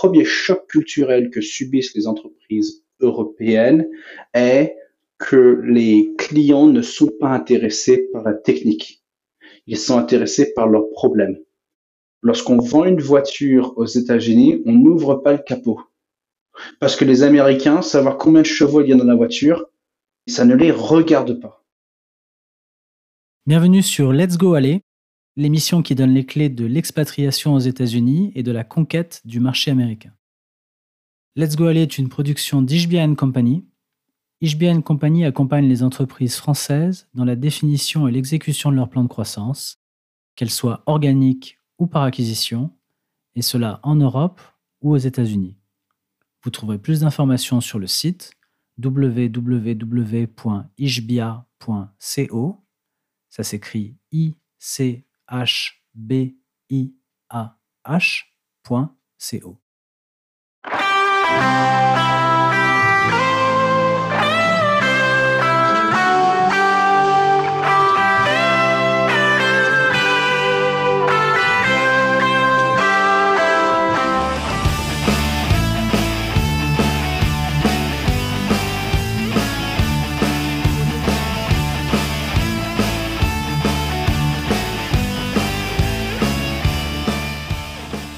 premier choc culturel que subissent les entreprises européennes est que les clients ne sont pas intéressés par la technique. Ils sont intéressés par leurs problèmes. Lorsqu'on vend une voiture aux États-Unis, on n'ouvre pas le capot. Parce que les Américains, savoir combien de chevaux il y a dans la voiture, ça ne les regarde pas. Bienvenue sur Let's Go Aller, l'émission qui donne les clés de l'expatriation aux États-Unis et de la conquête du marché américain. Let's Go Aller est une production d'Ishbia Company. Ishbia Company accompagne les entreprises françaises dans la définition et l'exécution de leur plan de croissance, qu'elles soient organiques ou par acquisition, et cela en Europe ou aux États-Unis. Vous trouverez plus d'informations sur le site www.ishbia.co. Ça s'écrit I-C-H-B-I-A-H.co.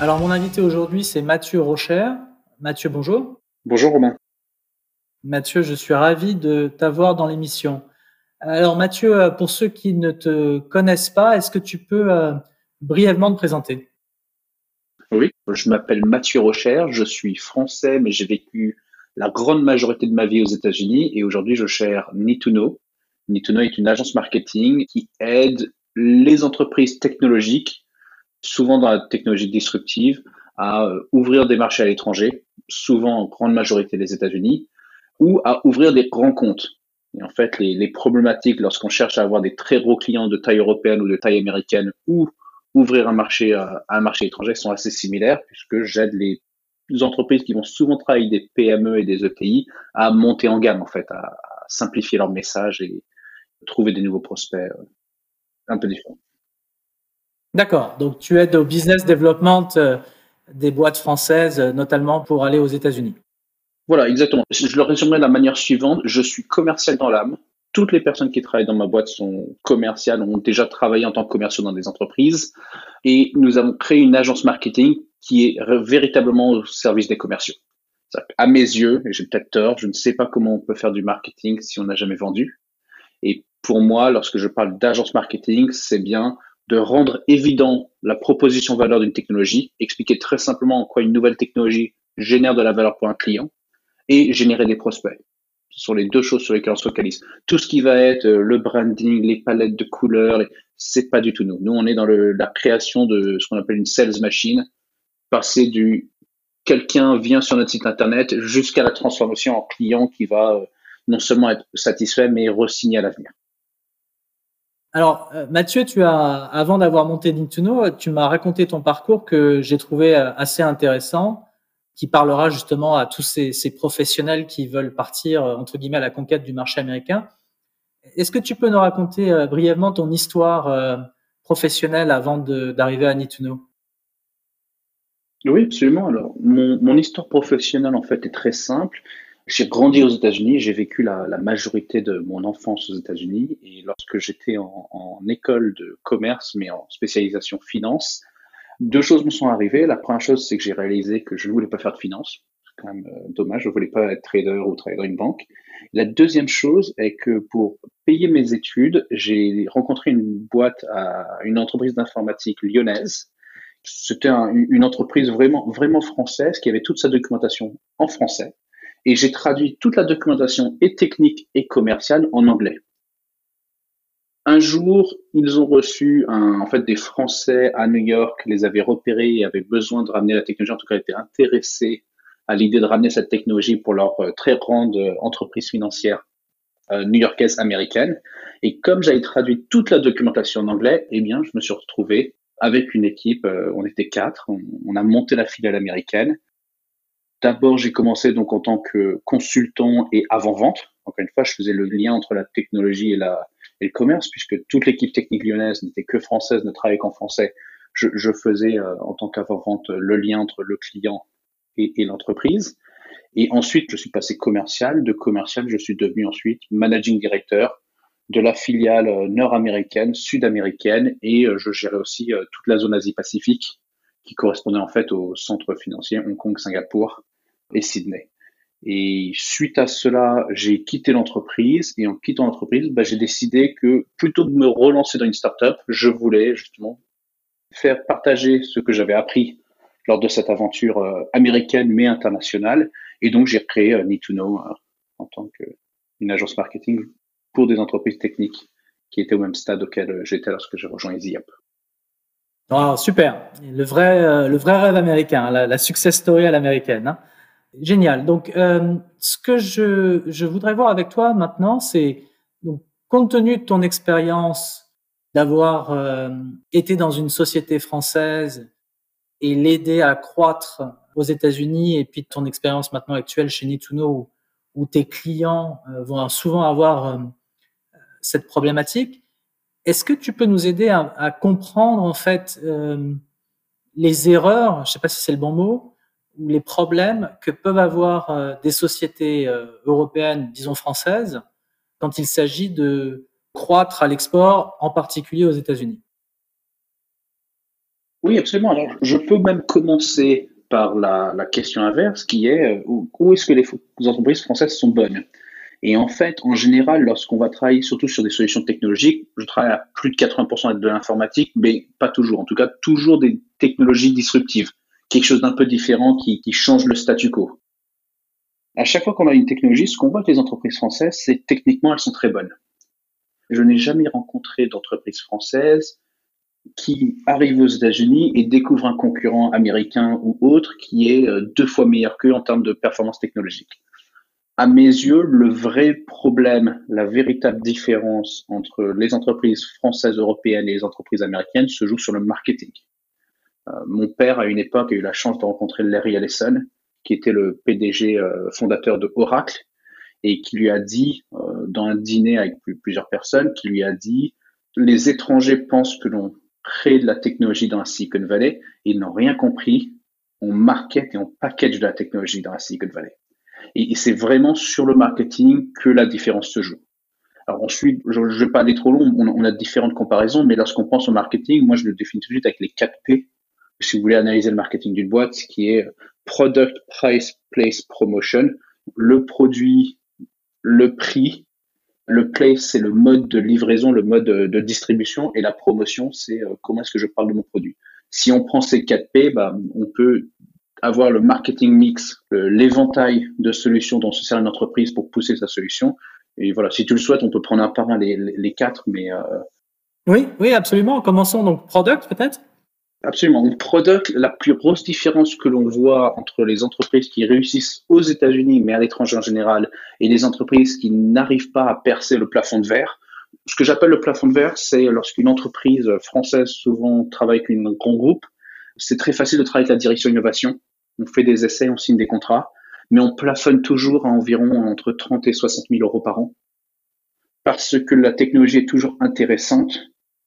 Alors, mon invité aujourd'hui, c'est Mathieu Rocher. Mathieu, bonjour. Bonjour Romain. Mathieu, je suis ravi de t'avoir dans l'émission. Alors Mathieu, euh, pour ceux qui ne te connaissent pas, est-ce que tu peux euh, brièvement te présenter? Oui, je m'appelle Mathieu Rocher, je suis français, mais j'ai vécu la grande majorité de ma vie aux États-Unis et aujourd'hui je gère Nituno. Nituno est une agence marketing qui aide les entreprises technologiques souvent dans la technologie disruptive, à euh, ouvrir des marchés à l'étranger, souvent en grande majorité les États-Unis, ou à ouvrir des grands comptes. Et en fait, les, problématiques lorsqu'on cherche à avoir des très gros clients de taille européenne ou de taille américaine, ou ouvrir un marché à, un marché étranger sont assez similaires, puisque j'aide les entreprises qui vont souvent travailler des PME et des ETI à monter en gamme, en fait, à, à simplifier leur message et trouver des nouveaux prospects euh, un peu différents. D'accord. Donc, tu aides au business development euh, des boîtes françaises, euh, notamment pour aller aux États-Unis. Voilà, exactement. Je le résumerai de la manière suivante. Je suis commercial dans l'âme. Toutes les personnes qui travaillent dans ma boîte sont commerciales, ont déjà travaillé en tant que commerciaux dans des entreprises. Et nous avons créé une agence marketing qui est véritablement au service des commerciaux. À mes yeux, et j'ai peut-être tort, je ne sais pas comment on peut faire du marketing si on n'a jamais vendu. Et pour moi, lorsque je parle d'agence marketing, c'est bien de rendre évident la proposition valeur d'une technologie, expliquer très simplement en quoi une nouvelle technologie génère de la valeur pour un client et générer des prospects. Ce sont les deux choses sur lesquelles on se focalise. Tout ce qui va être euh, le branding, les palettes de couleurs, c'est pas du tout nous. Nous, on est dans la création de ce qu'on appelle une sales machine, passer du quelqu'un vient sur notre site internet jusqu'à la transformation en client qui va euh, non seulement être satisfait, mais re-signer à l'avenir. Alors, euh, Mathieu, tu as, avant d'avoir monté Nintuno, tu m'as raconté ton parcours que j'ai trouvé euh, assez intéressant, qui parlera justement à tous ces, professionnels qui veulent partir, euh, entre guillemets, à la conquête du marché américain. Est-ce que tu peux nous raconter brièvement ton histoire professionnelle avant d'arriver à Nituno Oui, absolument. Alors, mon histoire professionnelle, en fait, est très simple. J'ai grandi aux États-Unis, j'ai vécu la, la, majorité de mon enfance aux États-Unis et lorsque j'étais en, en, école de commerce, mais en spécialisation finance, deux choses me sont arrivées. La première chose, c'est que j'ai réalisé que je ne voulais pas faire de finance. C'est quand même euh, dommage, je ne voulais pas être trader ou travailler dans une banque. La deuxième chose est que pour payer mes études, j'ai rencontré une boîte à une entreprise d'informatique lyonnaise c'était un, une entreprise vraiment, vraiment française qui avait toute sa documentation en français et j'ai traduit toute la documentation et technique et commerciale en anglais. Un jour, ils ont reçu un, en fait des Français à New York, les avaient repérés et avaient besoin de ramener la technologie, en tout cas étaient intéressés à l'idée de ramener cette technologie pour leur euh, très grande euh, entreprise financière euh, new-yorkaise américaine. Et comme j'avais traduit toute la documentation en anglais, eh bien, je me suis retrouvé avec une équipe, euh, on était quatre, on, on, a monté la filiale américaine D'abord, j'ai commencé donc en tant que consultant et avant-vente. Encore une fois, je faisais le lien entre la technologie et, la, et le commerce, puisque toute l'équipe technique lyonnaise n'était que française, ne travaillait qu'en français. Je, je, faisais euh, en tant qu'avant-vente le lien entre le client et, et l'entreprise. Et ensuite, je suis passé commercial. De commercial, je suis devenu ensuite managing director de la filiale euh, nord-américaine, sud-américaine, et euh, je gérais aussi euh, toute la zone Asie-Pacifique, qui correspondait en fait au centre financier Hong Kong, Singapour et Sydney. Et suite à cela, j'ai quitté l'entreprise, et en quittant l'entreprise, bah, j'ai décidé que plutôt de me relancer dans une startup, je voulais justement faire partager ce que j'avais appris lors de cette aventure américaine mais internationale. Et donc, j'ai créé Need to Know en tant qu'une agence marketing pour des entreprises techniques qui étaient au même stade auquel euh, j'étais lorsque j'ai rejoint EasyUp. Oh, super, le vrai, euh, le vrai rêve américain, la, success story à l'américaine. Hein. Génial. Donc, euh, ce que je, je, voudrais voir avec toi maintenant, c'est donc compte tenu de ton expérience d'avoir été dans une société française et l'aider à croître aux États-Unis, et puis de ton expérience maintenant actuelle chez Nituno, où, tes clients vont souvent avoir cette problématique. Est-ce que tu peux nous aider à, comprendre en fait euh, les erreurs, je ne sais pas si c'est le bon mot, ou les problèmes que peuvent avoir euh, des sociétés euh, européennes, disons françaises, quand il s'agit de croître à l'export, en particulier aux États-Unis Oui, absolument. Alors, je peux même commencer par la, question inverse, qui est où, où est-ce que les entreprises françaises sont bonnes? Et en fait, en général, lorsqu'on va travailler surtout sur des solutions technologiques, je travaille à plus de 80% de l'informatique, mais pas toujours. En tout cas, toujours des technologies disruptives. Quelque chose d'un peu différent qui, qui change le statu quo. À chaque fois qu'on a une technologie, ce qu'on voit avec les entreprises françaises, c'est techniquement, elles sont très bonnes. Je n'ai jamais rencontré d'entreprise française qui arrive aux États-Unis et découvre un concurrent américain ou autre qui est euh, deux fois meilleur qu'eux en termes de performance technologique à mes yeux, le vrai problème, la véritable différence entre les entreprises françaises, européennes et les entreprises américaines se joue sur le marketing. Euh, mon père, à une époque, a eu la chance de rencontrer Larry Ellison, qui était le PDG euh, fondateur de Oracle, et qui lui a dit, euh, dans un dîner avec plusieurs personnes, qui lui a dit, les étrangers pensent que l'on crée de la technologie dans la Silicon Valley, ils n'ont rien compris, on market et on package de la technologie dans la Silicon Valley. Et, c'est vraiment sur le marketing que la différence se joue. Alors ensuite, je ne vais pas aller trop long, on, a différentes comparaisons, mais lorsqu'on pense au marketing, moi je le définis tout de suite avec les 4 P. Si vous voulez analyser le marketing d'une boîte, ce qui est Product, Price, Place, Promotion, le produit, le prix, le place, c'est le mode de livraison, le mode de, distribution, et la promotion, c'est euh, comment est-ce que je parle de mon produit. Si on prend ces 4 P, bah, on peut avoir le marketing mix, l'éventail de solutions dont se sert une entreprise pour pousser sa solution. Et voilà, si tu le souhaites, on peut prendre un par un les, les, quatre, mais... Euh... Oui, oui, absolument. Commençons donc product peut-être Absolument. Product, la plus grosse différence que l'on voit entre les entreprises qui réussissent aux États-Unis, mais à l'étranger en général, et les entreprises qui n'arrivent pas à percer le plafond de verre. Ce que j'appelle le plafond de verre, c'est lorsqu'une entreprise française souvent travaille avec un grand groupe, c'est très facile de travailler avec la direction innovation on fait des essais, on signe des contrats, mais on plafonne toujours à environ entre 30 et 60 000 euros par an parce que la technologie est toujours intéressante,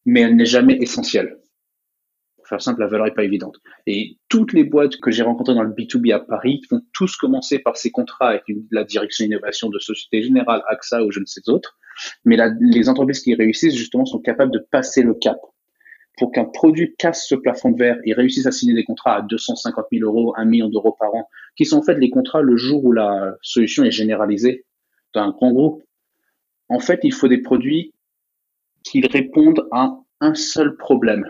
mais elle n'est jamais essentielle. Pour faire simple, la valeur n'est pas évidente. Et toutes les boîtes que j'ai rencontrées dans le B2B à Paris vont tous commencer par ces contrats avec la direction innovation de Société Générale, AXA ou je ne sais autres. Mais les entreprises qui réussissent, justement, sont capables de passer le cap pour qu'un produit casse ce plafond de verre et réussisse à signer des contrats à 250 000 euros, 1 million d'euros par an, qui sont en fait les contrats le jour où la solution est généralisée dans un grand groupe. En fait, il faut des produits qui répondent à un seul problème.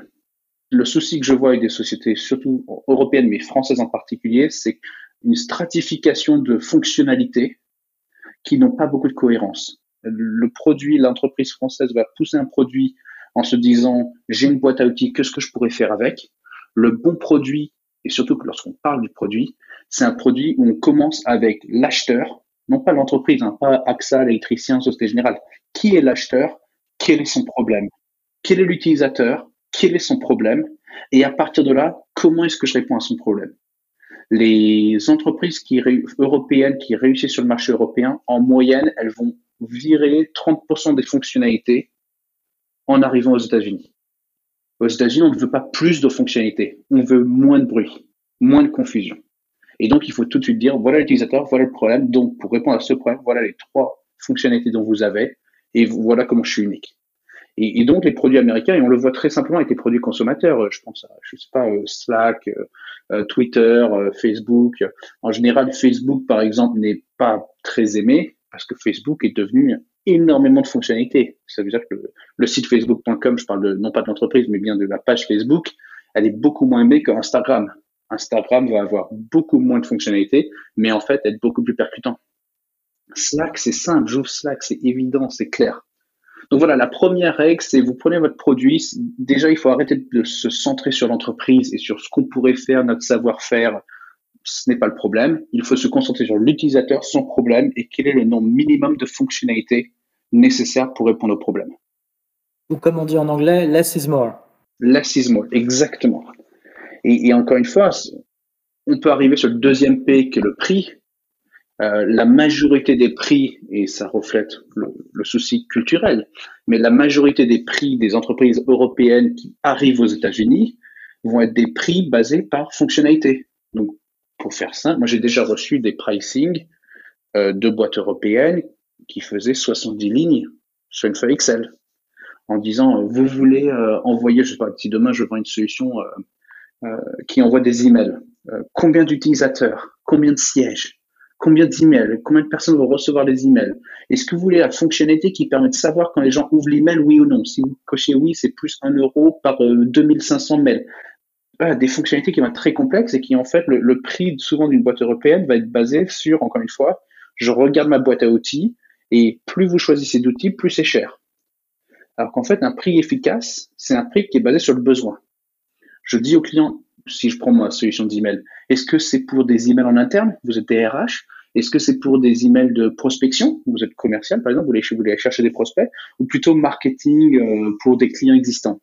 Le souci que je vois avec des sociétés, surtout européennes, mais françaises en particulier, c'est une stratification de fonctionnalités qui n'ont pas beaucoup de cohérence. Le produit, l'entreprise française va pousser un produit en se disant j'ai une boîte à outils, qu'est-ce que je pourrais faire avec? Le bon produit, et surtout que lorsqu'on parle du produit, c'est un produit où on commence avec l'acheteur, non pas l'entreprise, hein, pas AXA, l'électricien, Société Générale. Qui est l'acheteur? Quel est son problème? Quel est l'utilisateur? Quel est son problème Et à partir de là, comment est-ce que je réponds à son problème? Les entreprises qui, européennes qui réussissent sur le marché européen, en moyenne, elles vont virer 30% des fonctionnalités en arrivant aux États-Unis. Aux États-Unis, on ne veut pas plus de fonctionnalités, on veut moins de bruit, moins de confusion. Et donc, il faut tout de suite dire, voilà l'utilisateur, voilà le problème. Donc, pour répondre à ce problème, voilà les trois fonctionnalités dont vous avez et voilà comment je suis unique. Et, donc, les produits américains, et on le voit très simplement avec les produits consommateurs, je pense à, je sais pas, euh, Slack, euh, euh, Twitter, Facebook. En général, Facebook, par exemple, n'est pas très aimé parce que Facebook est devenu énormément de fonctionnalités. Ça veut dire que le, site facebook.com, je parle de, non pas de l'entreprise, mais bien de la page Facebook, elle est beaucoup moins aimée qu'Instagram. Instagram va avoir beaucoup moins de fonctionnalités, mais en fait être beaucoup plus percutant. Slack, c'est simple, j'ouvre Slack, c'est évident, c'est clair. Donc voilà, la première règle, c'est vous prenez votre produit. Déjà, il faut arrêter de se centrer sur l'entreprise et sur ce qu'on pourrait faire, notre savoir-faire. Ce n'est pas le problème. Il faut se concentrer sur l'utilisateur, son problème et quel est le nombre minimum de fonctionnalités nécessaires pour répondre au problème. Ou comme on dit en anglais, less is more. Less is more, exactement. Et, et encore une fois, on peut arriver sur le deuxième P qui est le prix. Euh, la majorité des prix, et ça reflète le, souci culturel, mais la majorité des prix des entreprises européennes qui arrivent aux États-Unis vont être des prix basés par fonctionnalité. Donc, pour faire simple, moi j'ai déjà reçu des pricing euh, de boîtes européennes qui faisaient 70 lignes sur une feuille Excel en disant euh, vous voulez envoyer, je sais pas, si demain je vends une solution qui envoie des emails, combien d'utilisateurs, combien de sièges, Combien d'emails Combien de personnes vont recevoir les emails Est-ce que vous voulez la fonctionnalité qui permet de savoir quand les gens ouvrent l'email, oui ou non? Si vous cochez oui, c'est plus 1 euro par 2500 euh, mails. Des fonctionnalités qui vont être très complexes et qui, en fait, le, prix souvent d'une boîte européenne va être basé sur, encore une fois, je regarde ma boîte à outils et plus vous choisissez d'outils, plus c'est cher. Alors qu'en fait, un prix efficace, c'est un prix qui est basé sur le besoin. Je dis au client, si je prends ma solution d'email, est-ce que c'est pour des emails en interne? Vous êtes DRH Est-ce que c'est pour des emails de prospection Vous êtes commercial, par exemple, vous voulez, vous chercher des prospects Ou plutôt marketing euh, pour des clients existants?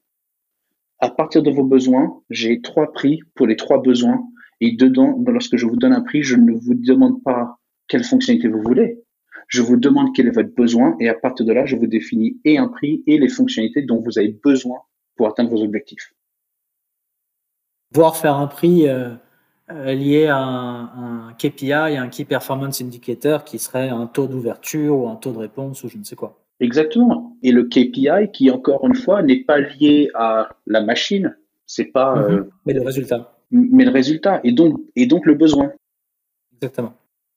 À partir de vos besoins, j'ai trois prix pour les trois besoins. Et dedans, lorsque je vous donne un prix, je ne vous demande pas quelle fonctionnalité vous voulez. Je vous demande quel est votre besoin et à partir de là, je vous définis et un prix et les fonctionnalités dont vous avez besoin pour atteindre vos objectifs voire faire un prix euh, lié à un, KPI, un Key Performance Indicator, qui serait un taux d'ouverture ou un taux de réponse ou je ne sais quoi. Exactement. Et le KPI qui, encore une fois, n'est pas lié à la machine, c'est pas. Mhm. Euh, mais le résultat. Mais le résultat, et donc, et donc le besoin. Exactement.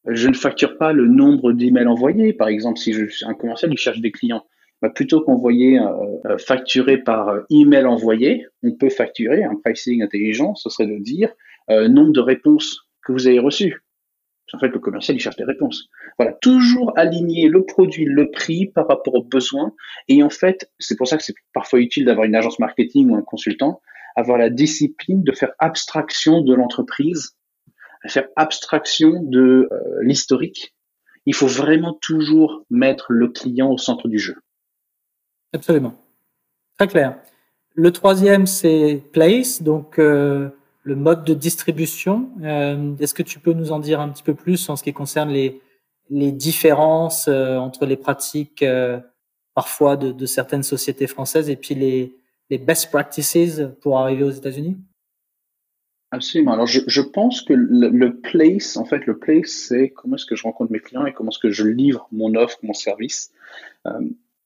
Je ne facture pas le nombre d'emails envoyés. Par exemple, si je suis un commercial, il cherche des clients. Bah, plutôt qu'envoyer euh, euh, facturer par euh, email envoyé, on peut facturer un pricing intelligent. Ce serait de dire nombre de réponses que vous avez reçues. En fait, le commercial, il cherche des réponses. Voilà, toujours aligner le produit, le prix par rapport aux besoins. Et en fait, c'est pour ça que c'est parfois utile d'avoir une agence marketing ou un consultant, avoir la discipline de faire abstraction de l'entreprise, faire abstraction de l'historique. Il faut vraiment toujours mettre le client au centre du jeu. Absolument. Très clair. Le troisième, c'est Place, donc euh, le mode de distribution. Euh, est-ce que tu peux nous en dire un petit peu plus en ce qui concerne les, différences euh, entre les pratiques parfois de, certaines sociétés françaises et puis les, best practices pour arriver aux États-Unis? Absolument. Alors, je, pense que le, place, en fait, le place, c'est comment est-ce que je rencontre mes clients et comment est-ce que je livre mon offre, mon service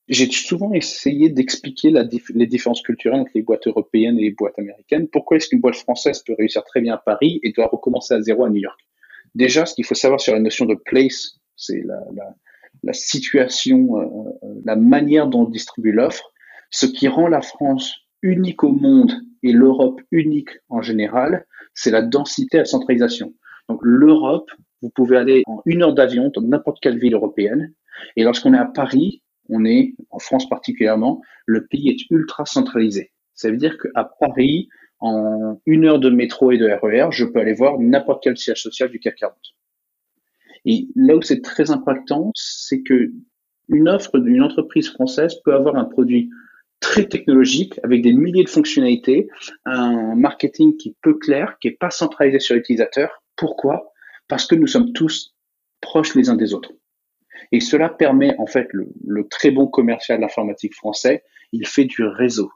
j'ai souvent essayé d'expliquer les différences culturelles entre les boîtes européennes et les boîtes américaines. Pourquoi est-ce qu'une boîte française peut réussir très bien à Paris et doit recommencer à zéro à New York? Déjà, ce qu'il faut savoir sur la notion de place, c'est la, situation, euh, euh, la manière dont on distribue l'offre. Ce qui rend la France unique au monde et l'Europe unique en général, c'est la densité à la centralisation. Donc l'Europe, vous pouvez aller en une heure d'avion dans n'importe quelle ville européenne. Et lorsqu'on est à Paris, on est, en France particulièrement, le pays est ultra centralisé. Ça veut dire qu'à Paris, en une heure de métro et de RER, e je peux aller voir n'importe quel siège social du CAC 40. Et là où c'est très impactant, c'est que une offre d'une entreprise française peut avoir un produit très technologique avec des milliers de fonctionnalités, un marketing qui est peu clair, qui est pas centralisé sur l'utilisateur. Pourquoi? Parce que nous sommes tous proches les uns des autres. Et cela permet, en fait, le, très bon commercial informatique français, il fait du réseau.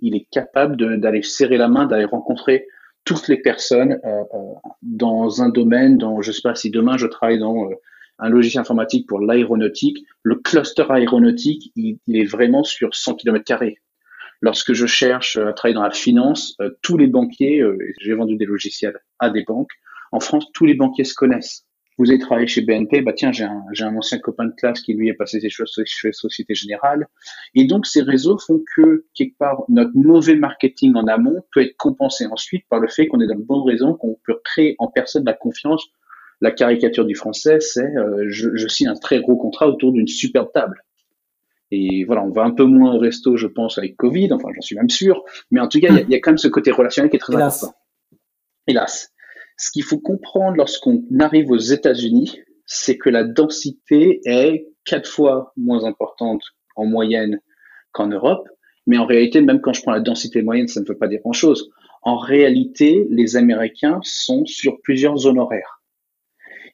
Il est capable d'aller serrer la main, d'aller rencontrer toutes les personnes dans un domaine, dont je ne sais pas si demain je travaille dans un logiciel informatique pour l'aéronautique, le cluster aéronautique, il, est vraiment sur 100 km. Lorsque je cherche à travailler dans la finance, tous les banquiers, j'ai vendu des logiciels à des banques, en France, tous les banquiers se connaissent vous avez travaillé chez BNP, bah tiens, j'ai un, j'ai un ancien copain de classe qui lui est passé ses choses chez Société Générale. Et donc ces réseaux font que quelque part notre mauvais marketing en amont peut être compensé ensuite par le fait qu'on est dans le bon réseau, qu'on peut créer en personne la confiance. La caricature du français, c'est euh, je, je signe un très gros contrat autour d'une superbe table. Et voilà, on va un peu moins au resto, je pense, avec Covid. Enfin, j'en suis même sûr. Mais en tout cas, il y, y, a quand même ce côté relationnel qui est très important. Hélas. Ce qu'il faut comprendre lorsqu'on arrive aux États-Unis, c'est que la densité est quatre fois moins importante en moyenne qu'en Europe. Mais en réalité, même quand je prends la densité moyenne, ça ne veut pas dire grand-chose. En réalité, les Américains sont sur plusieurs zones horaires.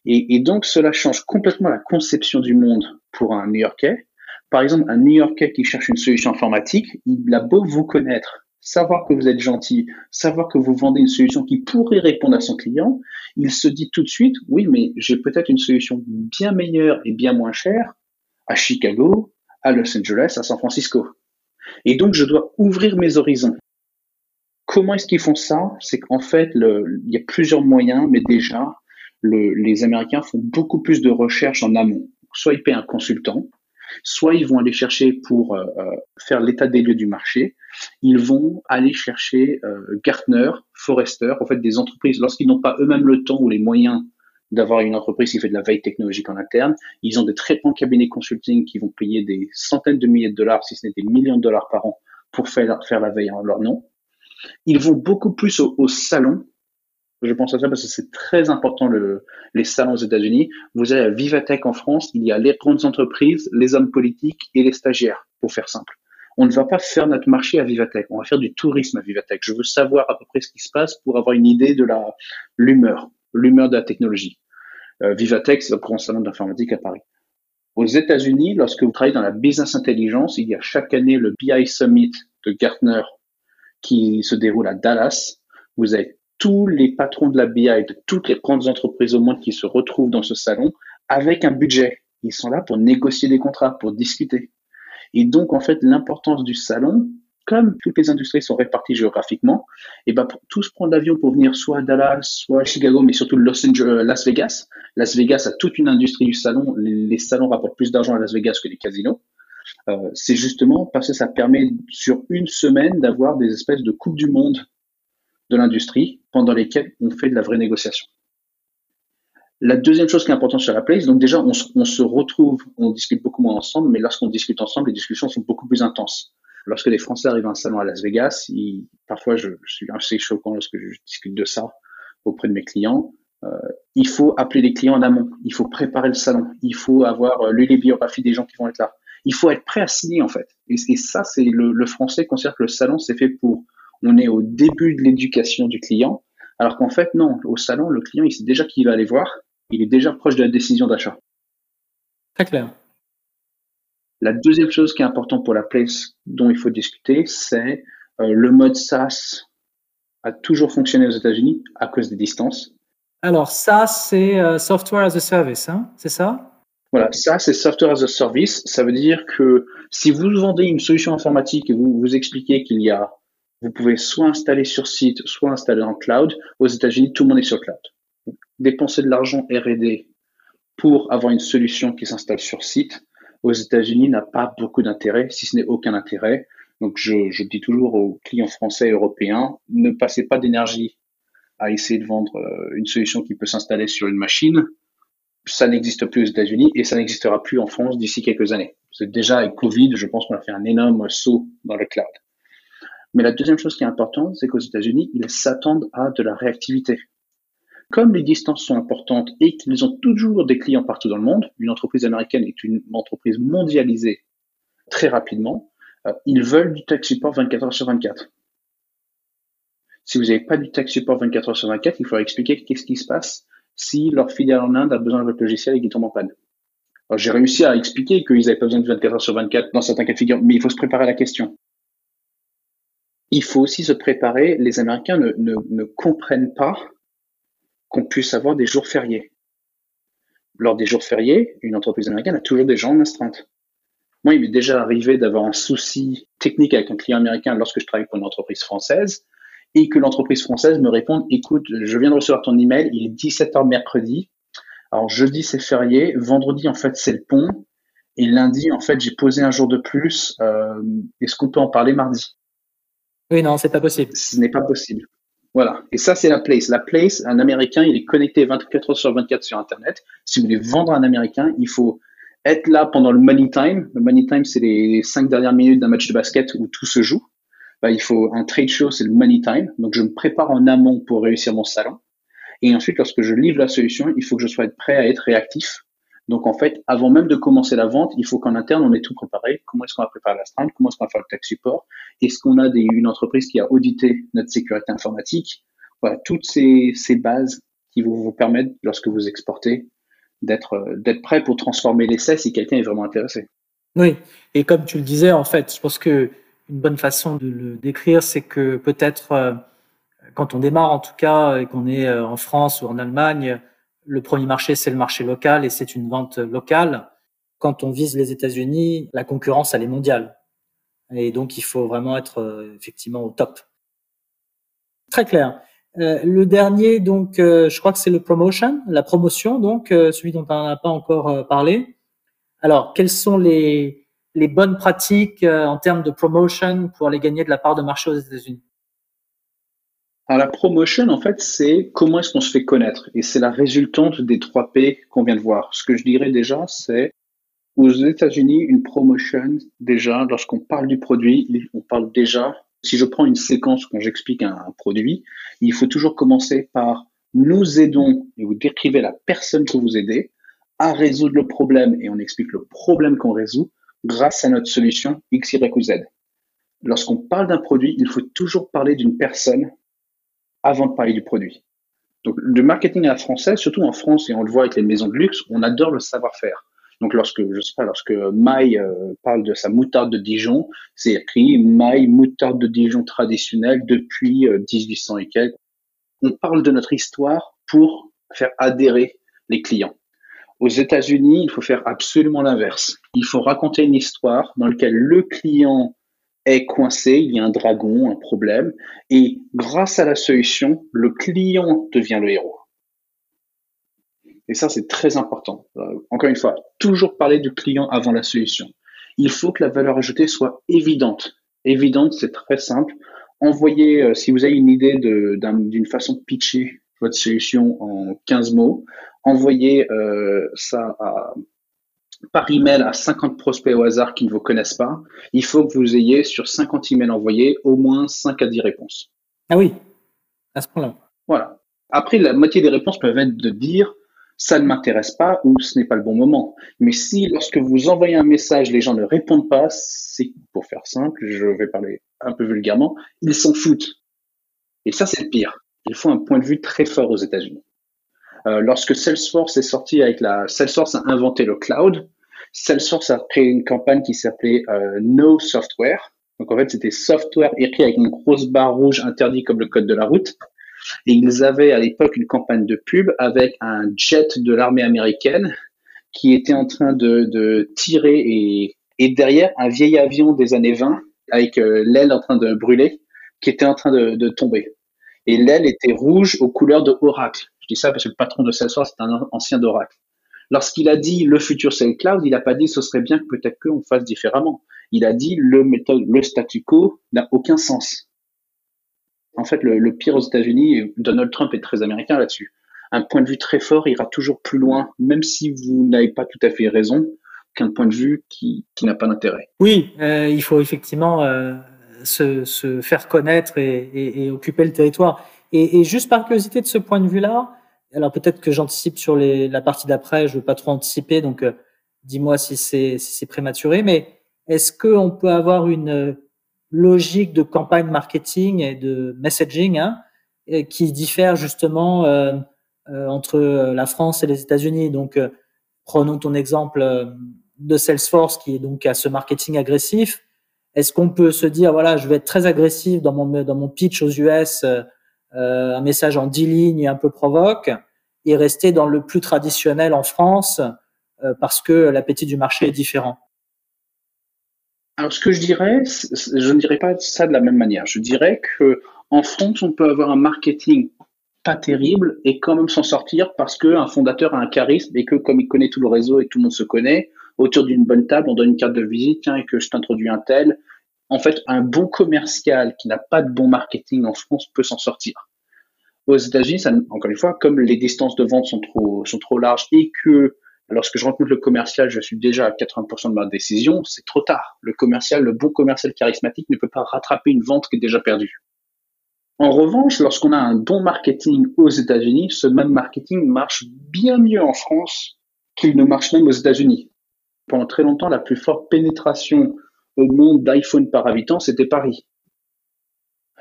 Et, et, donc, cela change complètement la conception du monde pour un New-Yorkais. Par exemple, un New-Yorkais qui cherche une solution informatique, il a beau vous connaître savoir que vous êtes gentil, savoir que vous vendez une solution qui pourrait répondre à son client, il se dit tout de suite, oui, mais j'ai peut-être une solution bien meilleure et bien moins chère à Chicago, à Los Angeles, à San Francisco. Et donc, je dois ouvrir mes horizons. Comment est-ce qu'ils font ça? C'est qu'en fait, il y a plusieurs moyens, mais déjà, les Américains font beaucoup plus de recherches en amont. Soit ils paient un consultant, soit ils vont aller chercher pour euh, euh, faire l'état des lieux du marché, ils vont aller chercher euh, Gartner, Forrester, en fait des entreprises, lorsqu'ils n'ont pas eux-mêmes le temps ou les moyens d'avoir une entreprise qui fait de la veille technologique en interne, ils ont des très grands cabinets consulting qui vont payer des centaines de milliers de dollars, si ce n'est des millions de dollars par an, pour faire, la veille en leur nom. Ils vont beaucoup plus au salon je pense à ça parce que c'est très important le, les salons aux États-Unis. Vous avez à Vivatech en France, il y a les grandes entreprises, les hommes politiques et les stagiaires, pour faire simple. On ne va pas faire notre marché à Vivatech, on va faire du tourisme à Vivatech. Je veux savoir à peu près ce qui se passe pour avoir une idée de l'humeur, l'humeur de la technologie. Euh, c'est le grand salon d'informatique à Paris. Aux États-Unis, lorsque vous travaillez dans la business intelligence, il y a chaque année le BI Summit de Gartner qui se déroule à Dallas. Vous avez tous les patrons de la BI, de toutes les grandes entreprises au monde qui se retrouvent dans ce salon avec un budget. Ils sont là pour négocier des contrats, pour discuter. Et donc, en fait, l'importance du salon, comme toutes les industries sont réparties géographiquement, et ben pour tous prendre l'avion pour venir soit à Dallas, soit à Chicago, mais surtout Los euh, Las Vegas. Las Vegas a toute une industrie du salon. Les, salons rapportent plus d'argent à Las Vegas que les casinos. Euh, c'est justement parce que ça permet sur une semaine d'avoir des espèces de coupe du monde de l'industrie pendant lesquelles on fait de la vraie négociation. La deuxième chose qui est importante sur la place, donc déjà, on, se retrouve, on discute beaucoup moins ensemble, mais lorsqu'on discute ensemble, les discussions sont beaucoup plus intenses. Lorsque les Français arrivent à un salon à Las Vegas, parfois je, suis assez choquant lorsque je discute de ça auprès de mes clients. Euh, il faut appeler les clients en amont, il faut préparer le salon, il faut avoir euh, lu les biographies des gens qui vont être là. Il faut être prêt à signer en fait. Et, ça, c'est le, le Français considère que le salon c'est fait pour on est au début de l'éducation du client, alors qu'en fait, non, au salon, le client, il sait déjà qui va aller voir, il est déjà proche de la décision d'achat. Très clair. La deuxième chose qui est importante pour la place dont il faut discuter, c'est euh, le mode SaaS a toujours fonctionné aux États-Unis à cause des distances. Alors, ça, c'est euh, Software as a Service, hein c'est ça? Voilà, ça, c'est Software as a Service. Ça veut dire que si vous vendez une solution informatique et vous vous expliquez qu'il y a vous pouvez soit installer sur site, soit installer en cloud. Aux États-Unis, tout le monde est sur cloud. Dépenser de l'argent R&D pour avoir une solution qui s'installe sur site, aux États-Unis, n'a pas beaucoup d'intérêt, si ce n'est aucun intérêt. Donc, je, je, dis toujours aux clients français et européens, ne passez pas d'énergie à essayer de vendre euh, une solution qui peut s'installer sur une machine. Ça n'existe plus aux États-Unis et ça n'existera plus en France d'ici quelques années. C'est déjà avec Covid, je pense qu'on a fait un énorme saut dans le cloud. Mais la deuxième chose qui est importante, c'est qu'aux États-Unis, ils s'attendent à de la réactivité. Comme les distances sont importantes et qu'ils ont toujours des clients partout dans le monde, une entreprise américaine est une entreprise mondialisée très rapidement, euh, ils veulent du tech support 24 heures sur 24. Si vous n'avez pas du tech support 24 heures sur 24, il faudra expliquer qu'est-ce qui se passe si leur filiale en Inde a besoin de votre logiciel et qu'il tombe en panne. J'ai réussi à expliquer qu'ils n'avaient pas besoin de 24 heures sur 24 dans certains cas de figure, mais il faut se préparer à la question. Il faut aussi se préparer. Les Américains ne, ne, ne comprennent pas qu'on puisse avoir des jours fériés. Lors des jours fériés, une entreprise américaine a toujours des gens en astreinte. Moi, il m'est déjà arrivé d'avoir un souci technique avec un client américain lorsque je travaille pour une entreprise française et que l'entreprise française me réponde, écoute, je viens de recevoir ton email, il est 17h mercredi. Alors, jeudi, c'est férié. Vendredi, en fait, c'est le pont. Et lundi, en fait, j'ai posé un jour de plus. Euh, Est-ce qu'on peut en parler mardi? Oui, non, c'est pas possible. Ce n'est pas possible. Voilà. Et ça, c'est la place. La place, un Américain, il est connecté 24 heures sur 24 sur Internet. Si vous voulez vendre un Américain, il faut être là pendant le money time. Le money time, c'est les cinq dernières minutes d'un match de basket où tout se joue. Bah, il faut un trade show, c'est le money time. Donc, je me prépare en amont pour réussir mon salon. Et ensuite, lorsque je livre la solution, il faut que je sois prêt à être réactif donc en fait, avant même de commencer la vente, il faut qu'en interne, on ait tout préparé. Comment est-ce qu'on va préparer la strand Comment est-ce qu'on va faire le tech support? Est-ce qu'on a une entreprise qui a audité notre sécurité informatique? Voilà, toutes ces, bases qui vont vous permettre, lorsque vous exportez, d'être prêt pour transformer l'essai si quelqu'un est vraiment intéressé. Oui, et comme tu le disais, en fait, je pense que une bonne façon de le décrire, c'est que peut-être euh, quand on démarre en tout cas et qu'on est euh, en France ou en Allemagne, le premier marché, c'est le marché local et c'est une vente locale. Quand on vise les États-Unis, la concurrence, elle est mondiale. Et donc, il faut vraiment être euh, effectivement au top. Très clair. Euh, le dernier, donc, euh, je crois que c'est le promotion, la promotion, donc, celui dont on n'a pas encore parlé. Alors, quelles sont les, les bonnes pratiques en termes de promotion pour aller gagner de la part de marché aux États-Unis? Alors la promotion, en fait, c'est comment est-ce qu'on se fait connaître. Et c'est la résultante des trois P qu'on vient de voir. Ce que je dirais déjà, c'est aux États-Unis, une promotion, déjà, lorsqu'on parle du produit, on parle déjà, si je prends une séquence quand j'explique un, produit, il faut toujours commencer par nous aidons, et vous décrivez la personne que vous aidez, à résoudre le problème, et on explique le problème qu'on résout grâce à notre solution X, Y ou Z. Lorsqu'on parle d'un produit, il faut toujours parler d'une personne avant de parler du produit. Donc, le marketing à la française, surtout en France, et on le voit avec les maisons de luxe, on adore le savoir-faire. Donc, lorsque, je sais pas, lorsque Maille euh, parle de sa moutarde de Dijon, c'est écrit Maille, moutarde de Dijon traditionnelle depuis 1800 euh, et quelques. On parle de notre histoire pour faire adhérer les clients. Aux États-Unis, il faut faire absolument l'inverse. Il faut raconter une histoire dans laquelle le client coincé, il y a un dragon, un problème, et grâce à la solution, le client devient le héros. Et ça, c'est très important. Euh, encore une fois, toujours parler du client avant la solution. Il faut que la valeur ajoutée soit évidente. Évidente, c'est très simple. Envoyez, euh, si vous avez une idée d'une façon de pitcher votre solution en 15 mots, envoyez euh, ça à par email à 50 prospects au hasard qui ne vous connaissent pas, il faut que vous ayez sur 50 emails envoyés au moins 5 à 10 réponses. Ah oui, à ce point-là. Voilà. Après, la moitié des réponses peuvent être de dire ça ne m'intéresse pas ou ce n'est pas le bon moment. Mais si lorsque vous envoyez un message, les gens ne répondent pas, c'est pour faire simple, je vais parler un peu vulgairement, ils s'en foutent. Et ça, c'est le pire. Il faut un point de vue très fort aux États-Unis. Euh, lorsque Salesforce est sorti avec la Salesforce a inventé le cloud, Salesforce a créé une campagne qui s'appelait euh, No Software. Donc en fait, c'était software écrit avec une grosse barre rouge interdit comme le code de la route. Et ils avaient à l'époque une campagne de pub avec un jet de l'armée américaine qui était en train de, tirer et, et, derrière un vieil avion des années 20 avec euh, l'aile en train de brûler qui était en train de, de tomber. Et l'aile était rouge aux couleurs de Oracle dis ça parce que le patron de Salesforce est un ancien d'Oracle. Lorsqu'il a dit le futur c'est le cloud, il n'a pas dit ce serait bien que peut-être qu'on fasse différemment. Il a dit le méthode, le statu quo n'a aucun sens. En fait, le, pire aux États-Unis, Donald Trump est très américain là-dessus. Un point de vue très fort ira toujours plus loin, même si vous n'avez pas tout à fait raison, qu'un point de vue qui, n'a pas d'intérêt. Oui, euh, il faut effectivement euh, se, faire connaître et, occuper le territoire. Et, et, juste par curiosité de ce point de vue-là, alors peut-être que j'anticipe sur les, la partie d'après, je veux pas trop anticiper, donc euh, dis-moi si c'est si prématuré, mais est-ce qu'on peut avoir une euh, logique de campagne marketing et de messaging hein, qui diffère justement euh, entre la France et les États-Unis? Donc prenons ton exemple de Salesforce qui est donc à ce marketing agressif. Est-ce qu'on peut se dire, voilà, je vais être très agressif dans mon, dans mon pitch aux US, euh, un message en 10 lignes un peu provoque, et rester dans le plus traditionnel en France euh, parce que l'appétit du marché est différent Alors, ce que je dirais, je ne dirais pas ça de la même manière. Je dirais que en France, on peut avoir un marketing pas terrible et quand même s'en sortir parce qu'un fondateur a un charisme et que comme il connaît tout le réseau et tout le monde se connaît, autour d'une bonne table, on donne une carte de visite, tiens, et que je t'introduis un tel. En fait, un bon commercial qui n'a pas de bon marketing en France peut s'en sortir. Aux États-Unis, encore une fois, comme les distances de vente sont trop, sont trop larges et que lorsque je rencontre le commercial, je suis déjà à 80% de ma décision, c'est trop tard. Le commercial, le bon commercial charismatique ne peut pas rattraper une vente qui est déjà perdue. En revanche, lorsqu'on a un bon marketing aux États-Unis, ce même marketing marche bien mieux en France qu'il ne marche même aux États-Unis. Pendant très longtemps, la plus forte pénétration au monde d'iPhone par habitant, c'était Paris.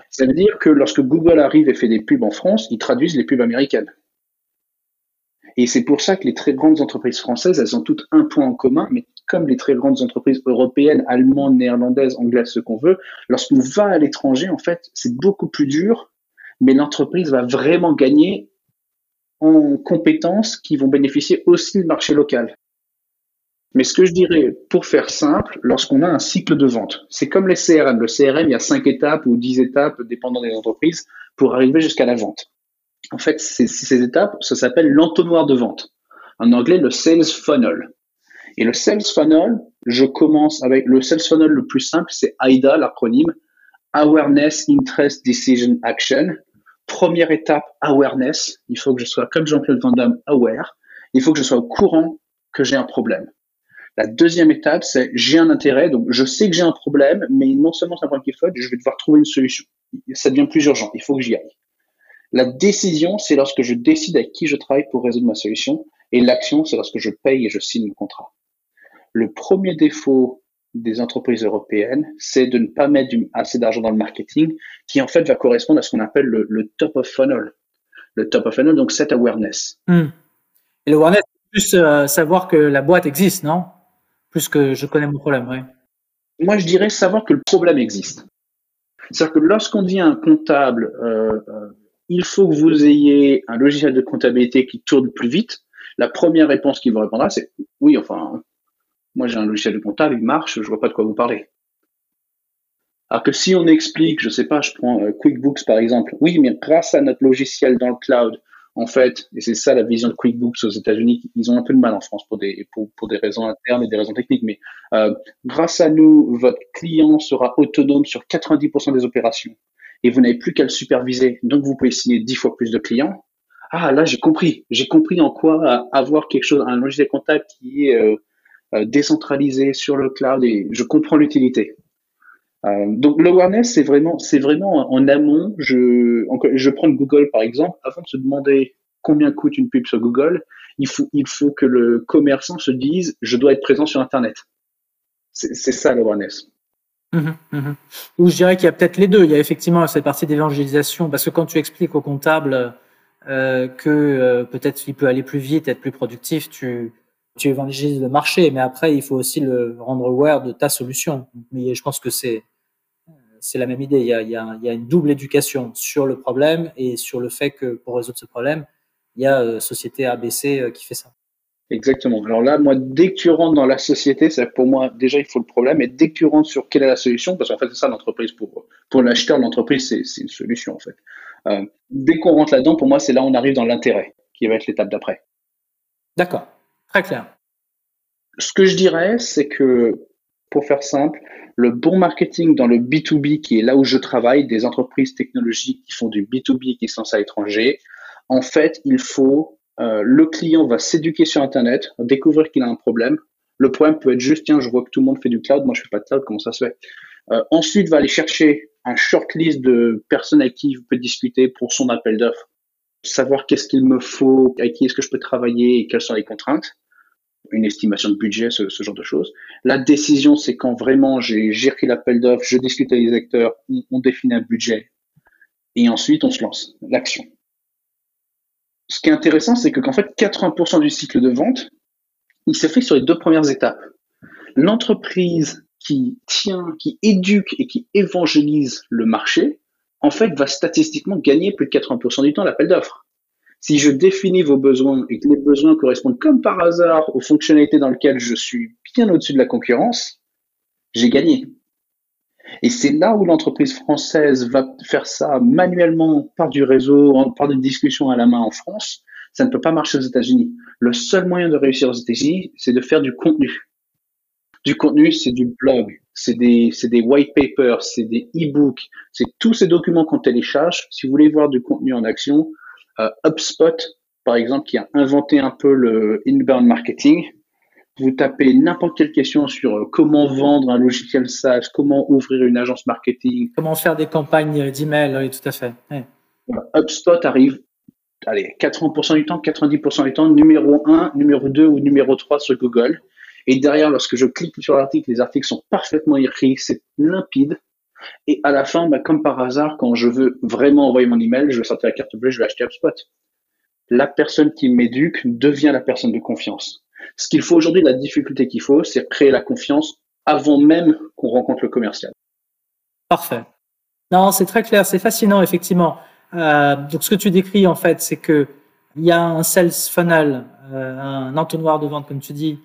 Ça veut dire que lorsque Google arrive et fait des pubs en France, ils traduisent les pubs américaines. Et c'est pour ça que les très grandes entreprises françaises, elles ont toutes un point en commun, mais comme les très grandes entreprises européennes, allemandes, néerlandaises, anglaises, ce qu'on veut, lorsqu'on va à l'étranger, en fait, c'est beaucoup plus dur, mais l'entreprise va vraiment gagner en compétences qui vont bénéficier aussi du marché local. Mais ce que je dirais, pour faire simple, lorsqu'on a un cycle de vente, c'est comme les CRM. Le CRM, il y a cinq étapes ou dix étapes, dépendant des entreprises, pour arriver jusqu'à la vente. En fait, ces, étapes, ça s'appelle l'entonnoir de vente. En anglais, le sales funnel. Et le sales funnel, je commence avec le sales funnel le plus simple, c'est AIDA, l'acronyme Awareness, Interest, Decision, Action. Première étape, awareness. Il faut que je sois, comme Jean-Claude Van Damme, aware. Il faut que je sois au courant que j'ai un problème. La deuxième étape, c'est j'ai un intérêt, donc je sais que j'ai un problème, mais non seulement c'est un problème qui est je vais devoir trouver une solution. Ça devient plus urgent, il faut que j'y aille. La décision, c'est lorsque je décide avec qui je travaille pour résoudre ma solution, et l'action, c'est lorsque je paye et je signe mon contrat. Le premier défaut des entreprises européennes, c'est de ne pas mettre assez d'argent dans le marketing, qui en fait va correspondre à ce qu'on appelle le, top of funnel. Le top of funnel, donc cette awareness. Hmm. Et l'awareness, c'est plus euh, savoir que la boîte existe, non? Plus que je connais mon problème, oui. Moi, je dirais savoir que le problème existe. C'est-à-dire que lorsqu'on dit à un comptable, euh, euh, il faut que vous ayez un logiciel de comptabilité qui tourne plus vite, la première réponse qu'il vous répondra, c'est oui, enfin, moi, j'ai un logiciel de comptable, il marche, je vois pas de quoi vous parlez. Alors que si on explique, je sais pas, je prends euh, QuickBooks par exemple, oui, mais grâce à notre logiciel dans le cloud, en fait, et c'est ça la vision de QuickBooks aux États-Unis, ils ont un peu de mal en France pour des, pour, des raisons internes et des raisons techniques, mais euh, grâce à nous, votre client sera autonome sur 90% des opérations et vous n'avez plus qu'à le superviser, donc vous pouvez signer 10 fois plus de clients. Ah là, j'ai compris, j'ai compris en quoi avoir quelque chose, un logiciel comptable qui est euh, euh, décentralisé sur le cloud et je comprends l'utilité. Euh, donc l'awareness, c'est vraiment, c'est vraiment en amont. Je, je prends Google par exemple. Avant de se demander combien coûte une pub sur Google, il faut, il faut que le commerçant se dise, je dois être présent sur Internet. C'est ça l'awareness. Mmh, mmh. Ou je dirais qu'il y a peut-être les deux. Il y a effectivement cette partie d'évangélisation, parce que quand tu expliques au comptable euh, que euh, peut-être il peut aller plus vite, être plus productif, tu, tu évangélises le marché, mais après, il faut aussi le rendre aware de ta solution. Mais je pense que c'est c'est la même idée. Il y, a, il, y a, il y, a, une double éducation sur le problème et sur le fait que pour résoudre ce problème, il y a euh, société ABC euh, qui fait ça. Exactement. Alors là, moi, dès que tu rentres dans la société, c'est pour moi déjà il faut le problème, et dès que tu rentres sur quelle est la solution, parce qu'en fait c'est ça l'entreprise pour pour l'acheteur, l'entreprise c'est une solution en fait. Euh, dès qu'on rentre là-dedans, pour moi c'est là où on arrive dans l'intérêt, qui va être l'étape d'après. D'accord. Très clair. Ce que je dirais, c'est que, pour faire simple, le bon marketing dans le B2B, qui est là où je travaille, des entreprises technologiques qui font du B2B, qui sont à l'étranger, en fait, il faut, euh, le client va s'éduquer sur Internet, découvrir qu'il a un problème. Le problème peut être juste, tiens, je vois que tout le monde fait du cloud, moi je fais pas de cloud, comment ça se fait? Euh, Ensuite, va aller chercher un shortlist de personnes avec qui il peut discuter pour son appel d'offres savoir qu'est-ce qu'il me faut, avec qui est-ce que je peux travailler et quelles sont les contraintes, une estimation de budget, ce, genre de choses. La décision, c'est quand vraiment j'ai géré l'appel d'offres, je discute avec les acteurs, on, définit un budget et ensuite on se lance, l'action. Ce qui est intéressant, c'est que qu'en fait, 80% du cycle de vente, il se fait sur les deux premières étapes. L'entreprise qui tient, qui éduque et qui évangélise le marché, en fait, va statistiquement gagner plus de 80% du temps l'appel d'offres. Si je définis vos besoins et que les besoins correspondent comme par hasard aux fonctionnalités dans lesquelles je suis bien au-dessus de la concurrence, j'ai gagné. Et c'est là où l'entreprise française va faire ça manuellement par du réseau, par des discussions à la main en France. Ça ne peut pas marcher aux États-Unis. Le seul moyen de réussir aux États-Unis, c'est de faire du contenu. Du contenu, c'est du blog, c'est des, des white papers, c'est des e-books, c'est tous ces documents qu'on télécharge. Si vous voulez voir du contenu en action, HubSpot, par exemple, qui a inventé un peu le inbound marketing, vous tapez n'importe quelle question sur euh, comment vendre un logiciel SaaS, comment ouvrir une agence marketing. Comment faire des campagnes d'email, oui, tout à fait. HubSpot arrive, allez, 80% du temps, 90% du temps, numéro 1, numéro 2 ou numéro 3 sur Google. Et derrière, lorsque je clique sur l'article, les articles sont parfaitement écrits, c'est limpide. Et à la fin, bah, comme par hasard, quand je veux vraiment envoyer mon email, je vais sortir la carte bleue, je vais acheter HubSpot. La personne qui m'éduque devient la personne de confiance. Ce qu'il faut aujourd'hui, la difficulté qu'il faut, c'est créer la confiance avant même qu'on rencontre le commercial. Parfait. Non, c'est très clair, c'est fascinant, effectivement. Euh, donc, ce que tu décris, en fait, c'est que il y a un sales funnel, euh, un entonnoir de vente, comme tu dis,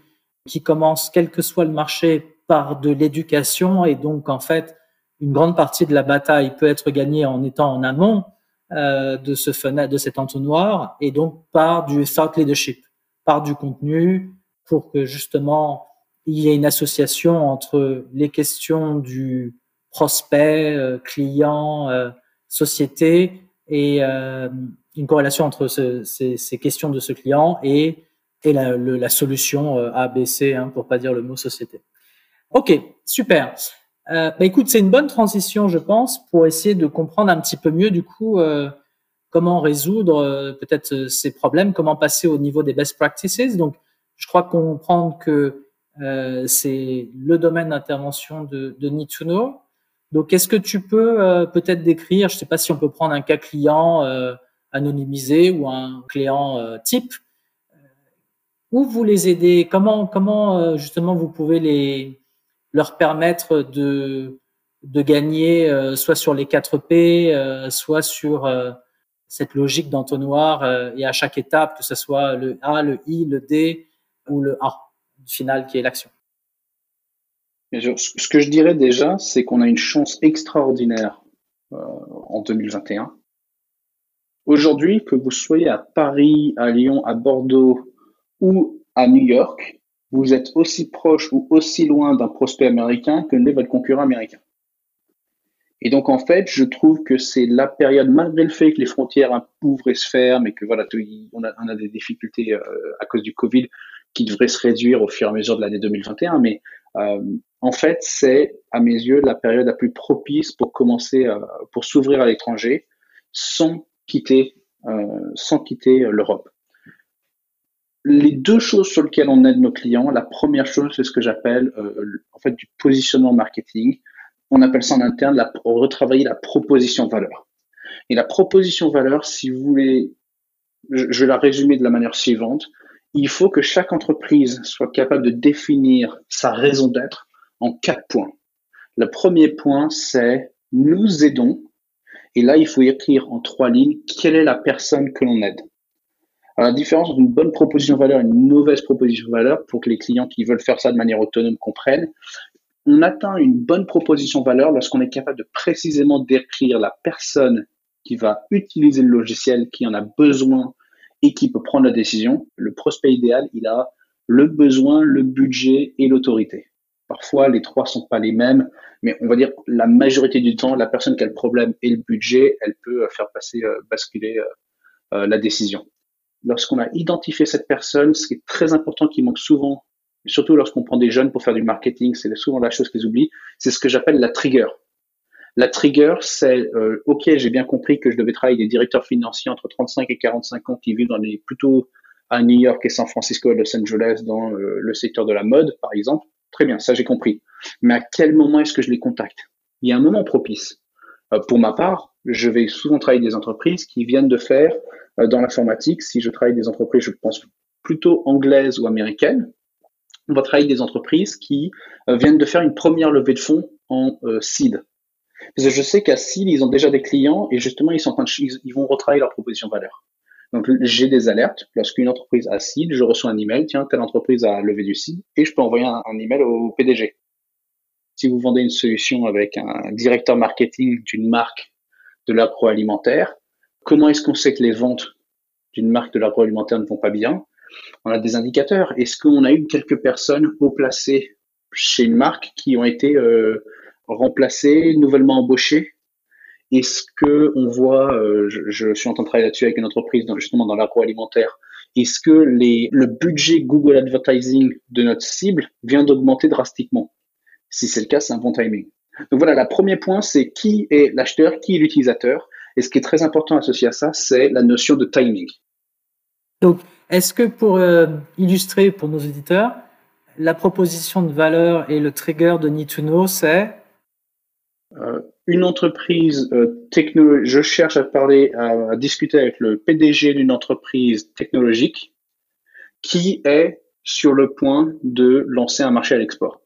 qui commence, quel que soit le marché, par de l'éducation. Et donc, en fait, une grande partie de la bataille peut être gagnée en étant en amont euh, de ce funnel, de cet entonnoir, et donc par du thought leadership par du contenu pour que justement il y ait une association entre les questions du prospect, euh, client, euh, société et une corrélation entre ces, questions de ce client et, et la, la solution ABC, hein, pour pas dire le mot société. Ok, super. Bah écoute, c'est une bonne transition, je pense, pour essayer de comprendre un petit peu mieux du coup comment résoudre euh, peut-être euh, ces problèmes, comment passer au niveau des best practices. Donc, je crois qu'on comprend que euh, c'est le domaine d'intervention de, de Need to Know. Donc, est-ce que tu peux euh, peut-être décrire, je ne sais pas si on peut prendre un cas client euh, anonymisé ou un client type, où vous les aidez, comment, comment justement vous pouvez les, leur permettre de, de gagner soit sur les 4 P, soit sur cette logique d'entonnoir euh, et à chaque étape, que ce soit le A, le I, le D ou le A final qui est l'action. Ce que je dirais déjà, c'est qu'on a une chance extraordinaire euh, en 2021. Aujourd'hui, que vous soyez à Paris, à Lyon, à Bordeaux ou à New York, vous êtes aussi proche ou aussi loin d'un prospect américain que l'est votre concurrent américain. Et donc, en fait, je trouve que c'est la période, malgré le fait que les frontières ouvrent et se ferment et que voilà, on a, on a des difficultés euh, à cause du Covid qui devraient se réduire au fur et à mesure de l'année 2021. Mais euh, en fait, c'est à mes yeux la période la plus propice pour commencer, euh, pour s'ouvrir à l'étranger sans quitter, sans quitter l'Europe. Les deux choses sur lesquelles on aide nos clients, la première chose, c'est ce que j'appelle en fait du positionnement marketing on appelle ça en interne la, retravailler la proposition valeur. Et la proposition valeur, si vous voulez, je, vais la résumer de la manière suivante. Il faut que chaque entreprise soit capable de définir sa raison d'être en quatre points. Le premier point, c'est nous aidons. Et là, il faut écrire en trois lignes quelle est la personne que l'on aide. Alors, la différence entre une bonne proposition valeur et une mauvaise proposition valeur, pour que les clients qui veulent faire ça de manière autonome comprennent, on atteint une bonne proposition valeur lorsqu'on est capable de précisément décrire la personne qui va utiliser le logiciel, qui en a besoin et qui peut prendre la décision. Le prospect idéal, il a le besoin, le budget et l'autorité. Parfois, les trois sont pas les mêmes, mais on va dire la majorité du temps, la personne qui a le problème et le budget, elle peut faire passer, euh, basculer euh, euh, la décision. Lorsqu'on a identifié cette personne, ce qui est très important, qui manque souvent surtout lorsqu'on prend des jeunes pour faire du marketing, c'est souvent la chose qu'ils oublient, c'est ce que j'appelle la trigger. La trigger, c'est euh, OK, j'ai bien compris que je devais travailler des directeurs financiers entre 35 et 45 ans qui vivent dans les plutôt à New York et San Francisco et Los Angeles dans euh, le secteur de la mode, par exemple. Très bien, ça j'ai compris. Mais à quel moment est-ce que je les contacte? Il y a un moment propice. Euh, pour ma part, je vais souvent travailler des entreprises qui viennent de faire dans l'informatique. Si je travaille des entreprises, je pense plutôt anglaises ou américaines, on va travailler avec des entreprises qui euh, viennent de faire une première levée de fonds en euh, seed. Parce que je sais qu'à seed, ils ont déjà des clients et justement, ils sont en train de, ils vont retravailler leur proposition valeur. Donc, j'ai des alertes. Lorsqu'une entreprise a seed, je reçois un email, tiens, telle entreprise a levé du seed, et je peux envoyer un, un email au PDG. Si vous vendez une solution avec un directeur marketing d'une marque de l'agroalimentaire, comment est-ce qu'on sait que les ventes d'une marque de l'agroalimentaire ne vont pas bien? On a des indicateurs. Est-ce qu'on a eu quelques personnes haut placées chez une marque qui ont été euh, remplacées, nouvellement embauchées? Est-ce que on voit, euh, je, suis en train de travailler là-dessus avec une entreprise justement dans l'agroalimentaire, est-ce que le budget Google Advertising de notre cible vient d'augmenter drastiquement? Si c'est le cas, c'est un bon timing. Donc voilà, le premier point, c'est qui est l'acheteur, qui est l'utilisateur. Et ce qui est très important associé à ça, c'est la notion de timing. Donc, est-ce que pour euh, illustrer pour nos éditeurs, la proposition de valeur et le trigger de Need to Know, c'est? Euh, une entreprise euh, technologique. Je cherche à parler, à, discuter avec le PDG d'une entreprise technologique qui est sur le point de lancer un marché à l'export.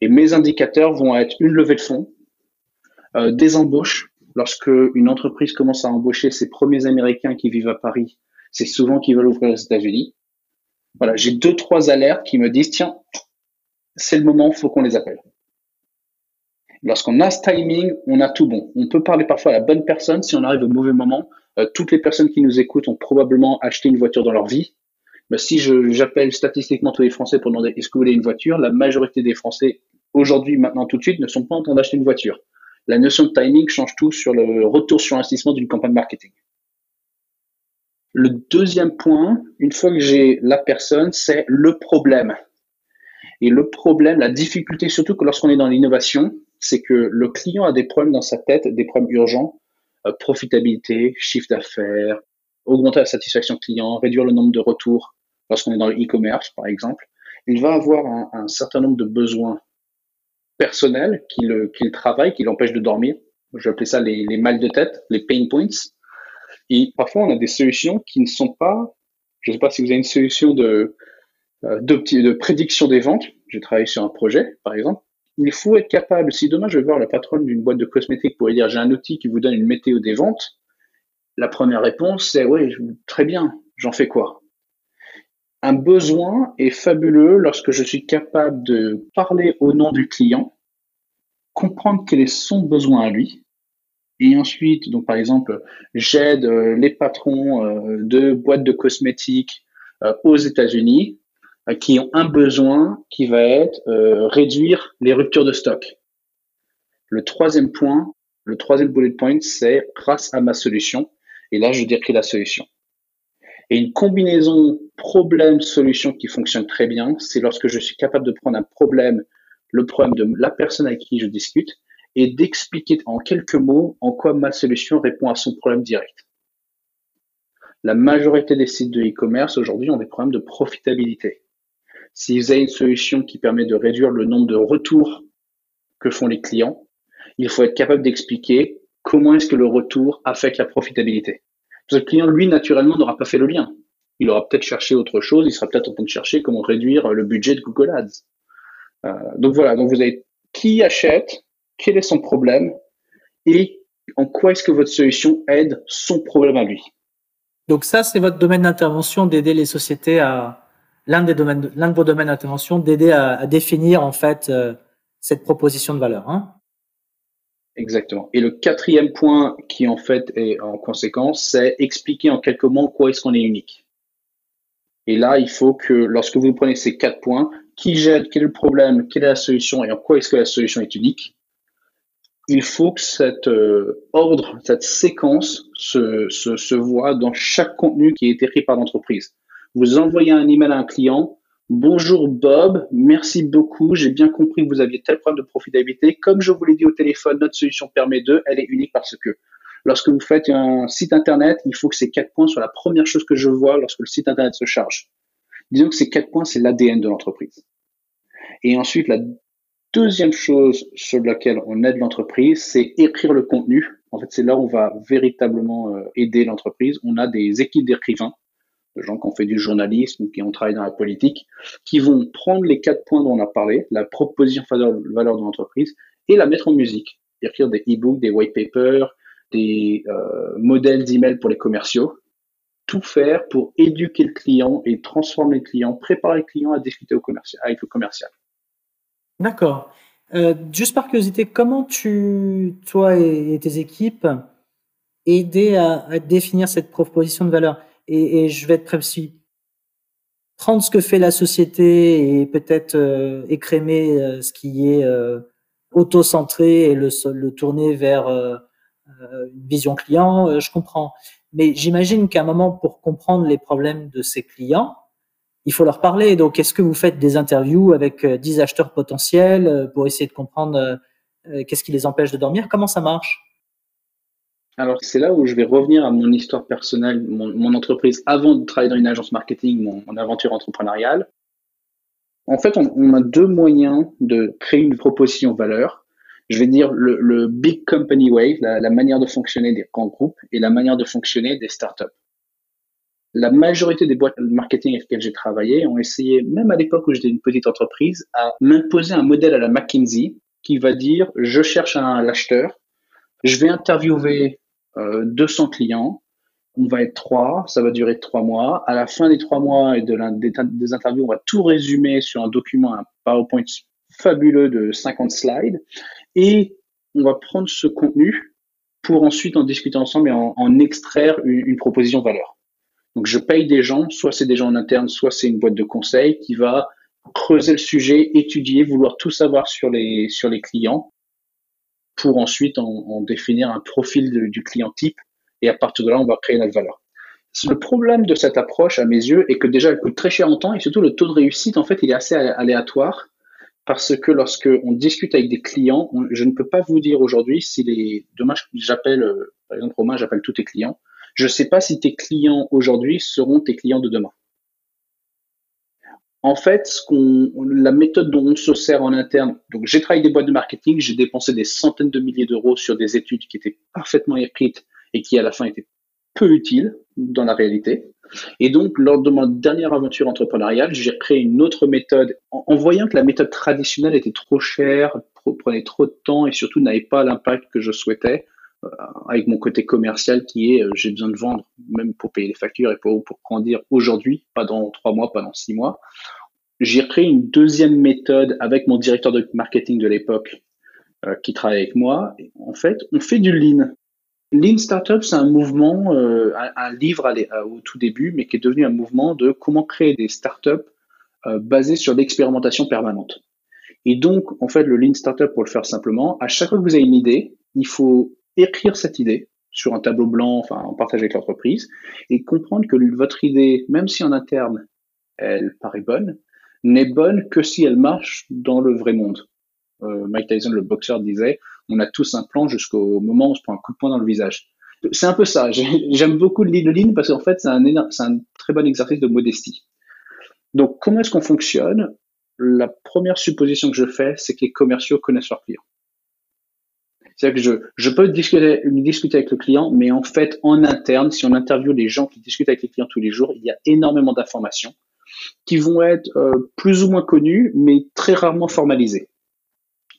Et mes indicateurs vont être une levée de fonds, des embauches. Lorsque une entreprise commence à embaucher ses premiers Américains qui vivent à Paris, c'est souvent qu'ils veulent ouvrir aux États-Unis. Voilà, j'ai deux, trois alertes qui me disent, tiens, c'est le moment, faut qu'on les appelle. Lorsqu'on a ce timing, on a tout bon. On peut parler parfois à la bonne personne si on arrive au mauvais moment. Euh, toutes les personnes qui nous écoutent ont probablement acheté une voiture dans leur vie. Mais si j'appelle statistiquement tous les Français pour demander est-ce que vous voulez une voiture, la majorité des Français aujourd'hui, maintenant, tout de suite, ne sont pas en train d'acheter une voiture. La notion de timing change tout sur le retour sur investissement d'une campagne marketing. Le deuxième point, une fois que j'ai la personne, c'est le problème. Et le problème, la difficulté, surtout que lorsqu'on est dans l'innovation, c'est que le client a des problèmes dans sa tête, des problèmes urgents, euh, profitabilité, chiffre d'affaires, augmenter la satisfaction client, réduire le nombre de retours lorsqu'on est dans le e-commerce, par exemple. Il va avoir un, certain nombre de besoins personnels qui le, qui le qui l'empêchent de dormir. Je vais appeler ça les, les mal de tête, les pain points. Et parfois, on a des solutions qui ne sont pas, je ne sais pas si vous avez une solution de, euh, de, de prédiction des ventes. J'ai travaillé sur un projet, par exemple. Il faut être capable, si demain je vais voir la patronne d'une boîte de cosmétiques pour lui dire j'ai un outil qui vous donne une météo des ventes, la première réponse c'est oui, très bien, j'en fais quoi? Un besoin est fabuleux lorsque je suis capable de parler au nom du client, comprendre quel est son besoin à lui, et ensuite, donc par exemple, j'aide euh, les patrons euh, de boîtes de cosmétiques euh, aux États-Unis qui ont un besoin qui va être réduire les ruptures de stock. Le troisième point, le troisième bullet point, c'est grâce à ma solution. Et là, je décris la solution. Et une combinaison problème-solution qui fonctionne très bien, c'est lorsque je suis capable de prendre un problème, le problème de la personne avec qui je discute, et d'expliquer en quelques mots en quoi ma solution répond à son problème direct. La majorité des sites de e-commerce aujourd'hui ont des problèmes de profitabilité. Si vous avez une solution qui permet de réduire le nombre de retours que font les clients, il faut être capable d'expliquer comment est-ce que le retour affecte la profitabilité. Le client, lui, naturellement, n'aura pas fait le lien. Il aura peut-être cherché autre chose, il sera peut-être en train de chercher comment réduire le budget de Google Ads. Euh, donc voilà, donc vous avez qui achète, quel est son problème et en quoi est-ce que votre solution aide son problème à lui. Donc ça, c'est votre domaine d'intervention d'aider les sociétés à l'un de vos domaines d'intervention d'aider à, définir en fait euh, cette proposition de valeur. Hein Exactement. Et le quatrième point qui en fait est en conséquence, c'est expliquer en quelques mots quoi est-ce qu'on est unique. Et là, il faut que lorsque vous prenez ces quatre points, qui gère, quel est le problème, quelle est la solution et en quoi est-ce que la solution est unique, il faut que cet euh, ordre, cette séquence se, se, se voit dans chaque contenu qui est écrit par l'entreprise. Vous envoyez un email à un client, Bonjour Bob, merci beaucoup. J'ai bien compris que vous aviez tel problème de profitabilité. Comme je vous l'ai dit au téléphone, notre solution permet de, elle est unique parce que lorsque vous faites un site internet, il faut que ces quatre points soient la première chose que je vois lorsque le site internet se charge. Disons que ces quatre points, c'est l'ADN de l'entreprise. Et ensuite, la Deuxième chose sur laquelle on aide l'entreprise, c'est écrire le contenu. En fait, c'est là où on va véritablement euh, aider l'entreprise. On a des équipes d'écrivains. De gens qui ont fait du journalisme ou qui ont travaillé dans la politique, qui vont prendre les quatre points dont on a parlé, la proposition valeur, valeur de l'entreprise, et la mettre en musique. Écrire des e-books, des white papers, des euh, modèles d'email pour les commerciaux, tout faire pour éduquer le client et transformer le client, préparer le client à discuter avec le commercial. D'accord. Euh, juste par curiosité, comment tu, toi et, tes équipes, aider à, définir cette proposition de valeur? Et, je vais être précis. Prendre ce que fait la société et peut-être euh, écrémer euh, ce qui est euh, auto-centré et le, le tourner vers une vision client, je comprends. Mais j'imagine qu'à un moment, pour comprendre les problèmes de ces clients, il faut leur parler. Donc, est-ce que vous faites des interviews avec 10 acheteurs potentiels pour essayer de comprendre qu'est-ce qui les empêche de dormir? Comment ça marche? Alors, c'est là où je vais revenir à mon histoire personnelle, mon, entreprise avant de travailler dans une agence marketing, mon, aventure entrepreneuriale. En fait, on, a deux moyens de créer une proposition valeur. Je vais dire le, big company way, la, la, manière de fonctionner des grands groupes et la manière de fonctionner des startups. La majorité des boîtes de marketing avec lesquelles j'ai travaillé ont essayé, même à l'époque où j'étais une petite entreprise, à m'imposer un modèle à la McKinsey qui va dire je cherche un acheteur, je vais interviewer 200 euh, clients. On va être trois, ça va durer trois mois. À la fin des trois mois et de des, interviews, on va tout résumer sur un document, un PowerPoint fabuleux de 50 slides. Et on va prendre ce contenu pour ensuite en discuter ensemble et en, extraire une, une, proposition valeur. Donc je paye des gens, soit c'est des gens en interne, soit c'est une boîte de conseil qui va creuser le sujet, étudier, vouloir tout savoir sur les, sur les clients pour ensuite en, définir un profil du client type et à partir de là, on va créer notre valeur. Le problème de cette approche, à mes yeux, est que déjà, elle coûte très cher en temps et surtout le taux de réussite, en fait, il est assez aléatoire parce que lorsque on discute avec des clients, je ne peux pas vous dire aujourd'hui si les demain j'appelle euh, par exemple Romain, j'appelle tous tes clients, je ne sais pas si tes clients aujourd'hui seront tes clients de demain. En fait, la méthode dont on se sert en interne, donc j'ai travaillé des boîtes de marketing, j'ai dépensé des centaines de milliers d'euros sur des études qui étaient parfaitement écrites et qui à la fin étaient peu utiles dans la réalité. Et donc, lors de ma dernière aventure entrepreneuriale, j'ai créé une autre méthode en, voyant que la méthode traditionnelle était trop chère, prenait trop de temps et surtout n'avait pas l'impact que je souhaitais. Euh, avec mon côté commercial qui est euh, j'ai besoin de vendre même pour payer les factures et pour, pour grandir aujourd'hui, pas dans trois mois, pas dans six mois. J'ai créé une deuxième méthode avec mon directeur de marketing de l'époque euh, qui travaille avec moi. En fait, on fait du lean. Lean Startup, c'est un mouvement, un, livre au tout début, mais qui est devenu un mouvement de comment créer des startups basées sur l'expérimentation permanente. Et donc, en fait, le Lean Startup, pour le faire simplement, à chaque fois que vous avez une idée, il faut écrire cette idée sur un tableau blanc, enfin en partage avec l'entreprise, et comprendre que votre idée, même si en interne elle paraît bonne, n'est bonne que si elle marche dans le vrai monde. Euh, Mike Tyson, le boxeur, disait on a tous un plan jusqu'au moment où on se prend un coup de poing dans le visage. C'est un peu ça. J'aime beaucoup le lean parce qu'en fait, c'est un, un très bon exercice de modestie. Donc, comment est-ce qu'on fonctionne? La première supposition que je fais, c'est que les commerciaux connaissent leurs clients. C'est-à-dire que je, je peux discuter, discuter avec le client, mais en fait, en interne, si on interviewe les gens qui discutent avec les clients tous les jours, il y a énormément d'informations qui vont être euh, plus ou moins connues, mais très rarement formalisées.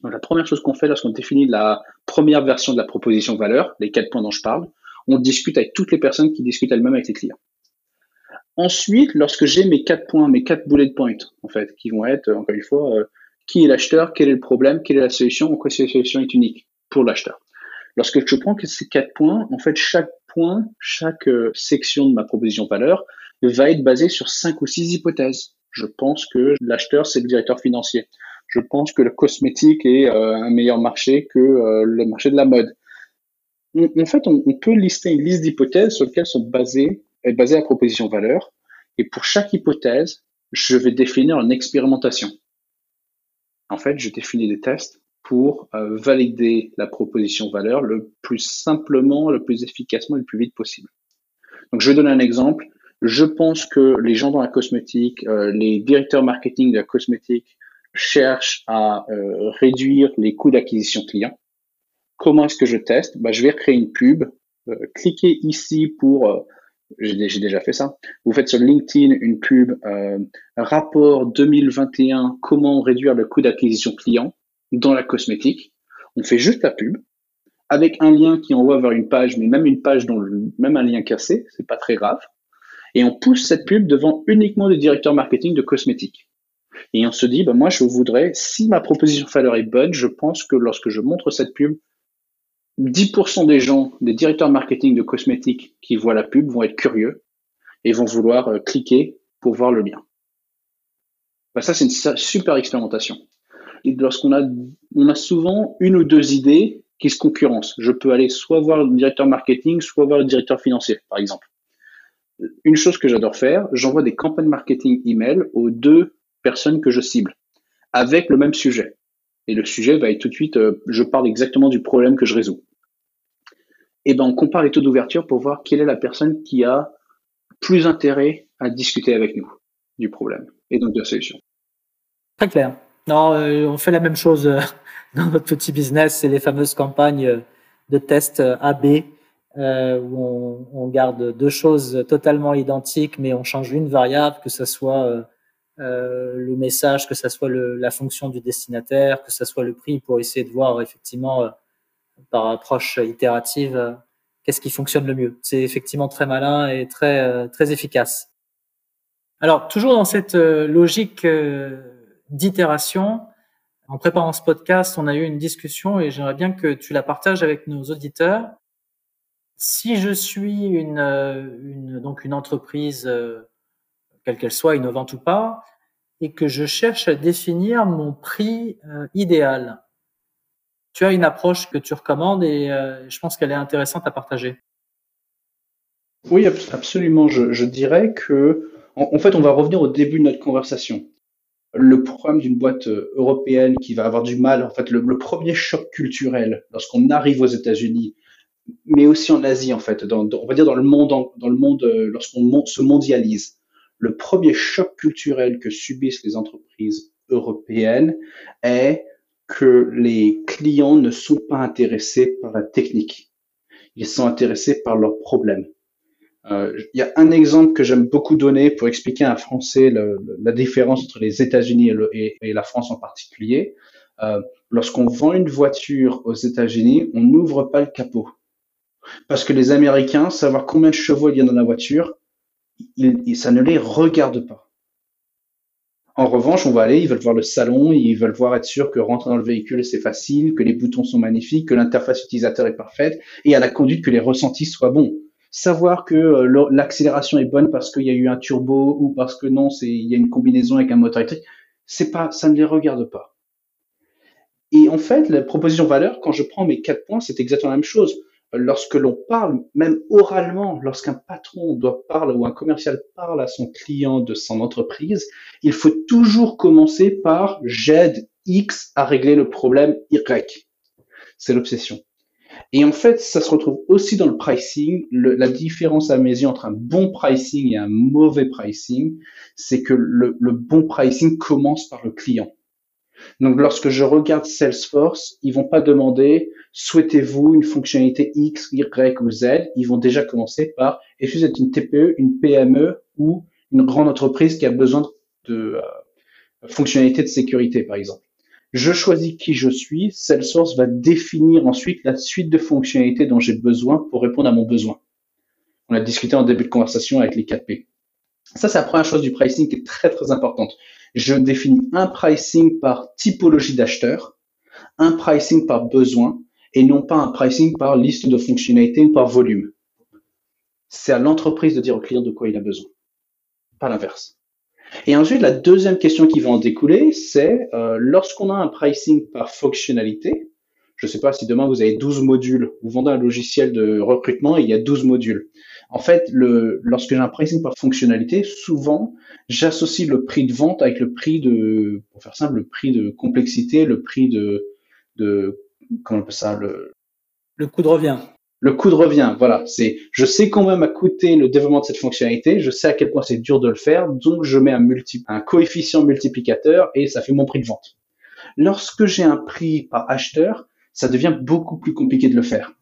Donc, la première chose qu'on fait lorsqu'on définit la première version de la proposition valeur, les quatre points dont je parle, on discute avec toutes les personnes qui discutent elles-mêmes avec les clients. Ensuite, lorsque j'ai mes quatre points, mes quatre bullet points, en fait, qui vont être, encore une fois, euh, qui est l'acheteur, quel est le problème, quelle est la solution, en quoi cette solution est unique pour l'acheteur. Lorsque je prends ces quatre points, en fait, chaque point, chaque euh, section de ma proposition valeur va être basée sur cinq ou six hypothèses. Je pense que l'acheteur, c'est le directeur financier. Je pense que le cosmétique est euh, un meilleur marché que euh, le marché de la mode. En, fait, on, peut lister une liste d'hypothèses sur lesquelles sont basées, est basée la proposition valeur. Et pour chaque hypothèse, je vais définir une expérimentation. En fait, je définis des tests pour euh, valider la proposition valeur le plus simplement, le plus efficacement et le plus vite possible. Donc, je vais donner un exemple. Je pense que les gens dans la cosmétique, euh, les directeurs marketing de la cosmétique cherchent à euh, réduire les coûts d'acquisition client. Comment est-ce que je teste? Bah, Je vais créer une pub. cliquez ici pour j'ai déjà fait ça. Vous faites sur LinkedIn une pub euh, rapport 2021 comment réduire le coût d'acquisition client dans la cosmétique. On fait juste la pub avec un lien qui envoie vers une page, mais même une page dont le, même un lien cassé, c'est pas très grave. Et on pousse cette pub devant uniquement des directeurs marketing de cosmétiques. Et on se dit, bah moi, je voudrais, si ma proposition valeur est bonne, je pense que lorsque je montre cette pub, 10% des gens, des directeurs marketing de cosmétiques qui voient la pub vont être curieux et vont vouloir euh, cliquer pour voir le lien. Bah, ça, c'est une super expérimentation. Lorsqu'on a, on a souvent une ou deux idées qui se concurrencent. Je peux aller soit voir le directeur marketing, soit voir le directeur financier, par exemple. Une chose que j'adore faire, j'envoie des campagnes marketing email aux deux personnes que je cible avec le même sujet. Et le sujet va être tout de suite, euh, je parle exactement du problème que je résous. Et ben on compare les taux d'ouverture pour voir quelle est la personne qui a plus intérêt à discuter avec nous du problème et donc de la solution. Très clair. Non, euh, on fait la même chose euh, dans notre petit business, c'est les fameuses campagnes de test AB où on, garde deux choses totalement identiques, mais on change une variable, que ce soit euh, le message, que ce soit le, la fonction du destinataire, que ce soit le prix, pour essayer de voir effectivement euh, par approche itérative euh, qu'est-ce qui fonctionne le mieux. C'est effectivement très malin et très très efficace. Alors toujours dans cette logique d'itération, en préparant ce podcast, on a eu une discussion et j'aimerais bien que tu la partages avec nos auditeurs. Si je suis une, une donc une entreprise quelle qu'elle soit, innovante ou pas, et que je cherche à définir mon prix euh, idéal. Tu as une approche que tu recommandes et euh, je pense qu'elle est intéressante à partager. Oui, absolument. Je, dirais que, en, fait, on va revenir au début de notre conversation. Le problème d'une boîte euh, européenne qui va avoir du mal, en fait, le, premier choc culturel lorsqu'on arrive aux États-Unis, mais aussi en Asie, en fait, dans, on va dire dans le monde, dans le monde, lorsqu'on se mondialise le premier choc culturel que subissent les entreprises européennes est que les clients ne sont pas intéressés par la technique. Ils sont intéressés par leurs problèmes. Euh, il y a un exemple que j'aime beaucoup donner pour expliquer à un Français la différence entre les États-Unis et, la France en particulier. Euh, Lorsqu'on vend une voiture aux États-Unis, on n'ouvre pas le capot. Parce que les Américains, savoir combien de chevaux il y a dans la voiture, ça ne les regarde pas. En revanche, on va aller, ils veulent voir le salon, ils veulent voir être sûr que rentrer dans le véhicule c'est facile, que les boutons sont magnifiques, que l'interface utilisateur est parfaite, et à la conduite que les ressentis soient bons. Savoir que euh, l'accélération est bonne parce qu'il y a eu un turbo ou parce que non, c'est il y a une combinaison avec un moteur électrique, c'est pas, ça ne les regarde pas. Et en fait, la proposition valeur, quand je prends mes quatre points, c'est exactement la même chose lorsque l'on parle, même oralement, lorsqu'un patron doit parler ou un commercial parle à son client de son entreprise, il faut toujours commencer par j'aide X à régler le problème Y. C'est l'obsession. Et en fait, ça se retrouve aussi dans le pricing. la différence à mes yeux entre un bon pricing et un mauvais pricing, c'est que le bon pricing commence par le client. Donc, lorsque je regarde Salesforce, ils vont pas demander souhaitez-vous une fonctionnalité X, Y ou Z? Ils vont déjà commencer par est-ce que vous êtes une TPE, une PME ou une grande entreprise qui a besoin de euh, fonctionnalités de sécurité, par exemple? Je choisis qui je suis. Salesforce va définir ensuite la suite de fonctionnalités dont j'ai besoin pour répondre à mon besoin. On a discuté en début de conversation avec les 4P. Ça, c'est la première chose du pricing qui est très, très importante je définis un pricing par typologie d'acheteur, un pricing par besoin et non pas un pricing par liste de fonctionnalités ou par volume. C'est à l'entreprise de dire au client de quoi il a besoin, pas l'inverse. Et ensuite, la deuxième question qui va en découler, c'est euh, lorsqu'on a un pricing par fonctionnalité, je ne sais pas si demain vous avez 12 modules, vous vendez un logiciel de recrutement et il y a 12 modules. En fait, lorsque j'ai un pricing par fonctionnalité, souvent, j'associe le prix de vente avec le prix de, pour faire simple, le prix de complexité, le prix de, de comment on appelle ça, le, le coût de revient. Le coût de revient, voilà. C'est, je sais combien m'a coûté le développement de cette fonctionnalité, je sais à quel point c'est dur de le faire, donc je mets un un coefficient multiplicateur et ça fait mon prix de vente. Lorsque j'ai un prix par acheteur, ça devient beaucoup plus compliqué de le faire.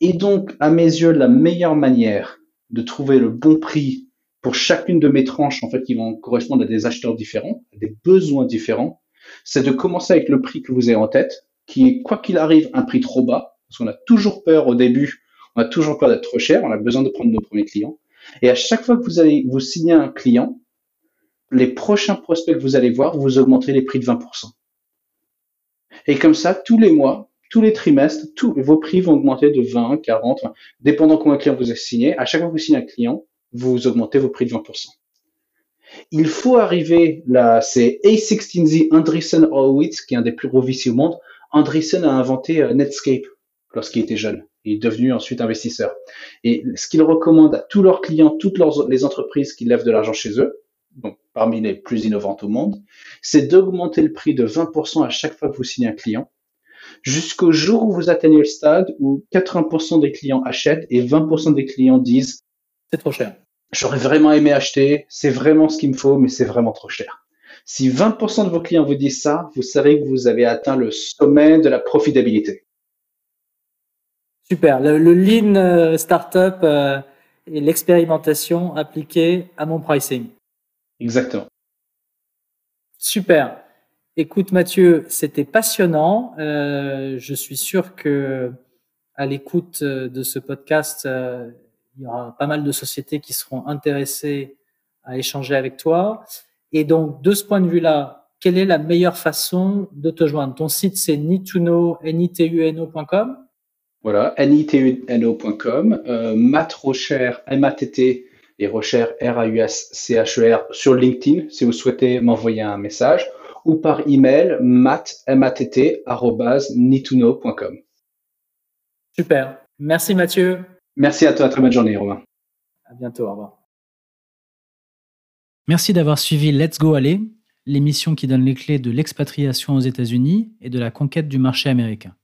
Et donc, à mes yeux, la meilleure manière de trouver le bon prix pour chacune de mes tranches, en fait, qui vont correspondre à des acheteurs différents, à des besoins différents, c'est de commencer avec le prix que vous avez en tête, qui est, quoi qu'il arrive, un prix trop bas, parce qu'on a toujours peur au début, on a toujours peur d'être trop cher, on a besoin de prendre nos premiers clients. Et à chaque fois que vous allez vous signer un client, les prochains prospects que vous allez voir, vous augmentez les prix de 20%. Et comme ça, tous les mois, tous les trimestres, tous vos prix vont augmenter de 20, 40, dépendant combien de clients vous avez signé. À chaque fois que vous signez un client, vous augmentez vos prix de 20%. Il faut arriver là, c'est A16Z Andreessen Horowitz, qui est un des plus gros VC au monde. Andreessen a inventé euh, Netscape lorsqu'il était jeune. Il est devenu ensuite investisseur. Et ce qu'il recommande à tous leurs clients, toutes les entreprises qui lèvent de l'argent chez eux, donc parmi les plus innovantes au monde, c'est d'augmenter le prix de 20% à chaque fois que vous signez un client, jusqu'au jour où vous atteignez le stade où 80% des clients achètent et 20% des clients disent c'est trop cher. J'aurais vraiment aimé acheter, c'est vraiment ce qu'il me faut, mais c'est vraiment trop cher. Si 20% de vos clients vous disent ça, vous savez que vous avez atteint le sommet de la profitabilité. Super. Le, lean euh, startup euh, et l'expérimentation appliquée à mon pricing. Exactement. Super. Écoute Mathieu, c'était passionnant. Euh, je suis sûr que à l'écoute de ce podcast, il y aura pas mal de sociétés qui seront intéressées à échanger avec toi. Et donc, de ce point de vue-là, quelle est la meilleure façon de te joindre? Ton site, c'est nituno.com voilà, nituno.com, euh, Matt Rocher, M-A-T-T, et Rocher, R-A-U-S-C-H-E-R, e sur LinkedIn, si vous souhaitez m'envoyer un message, ou par email, matt, M-A-T-T, nituno.com. Super. Merci Mathieu. Merci à toi, très bonne journée, Romain. À bientôt, au revoir. Merci d'avoir suivi Let's Go Aller, l'émission qui donne les clés de l'expatriation aux États-Unis et de la conquête du marché américain.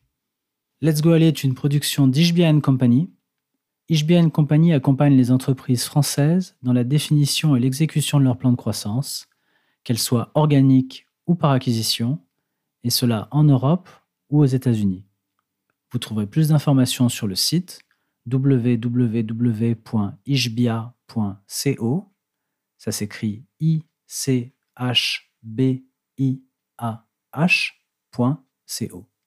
Let's Go Aller est une production d'Ishbia Company. Ishbia Company accompagne les entreprises françaises dans la définition et l'exécution de leur plan de croissance, qu'elles soient organiques ou par acquisition, et cela en Europe ou aux États-Unis. Vous trouverez plus d'informations sur le site www.ishbia.co. Ça s'écrit I-C-H-B-I-A-H.co.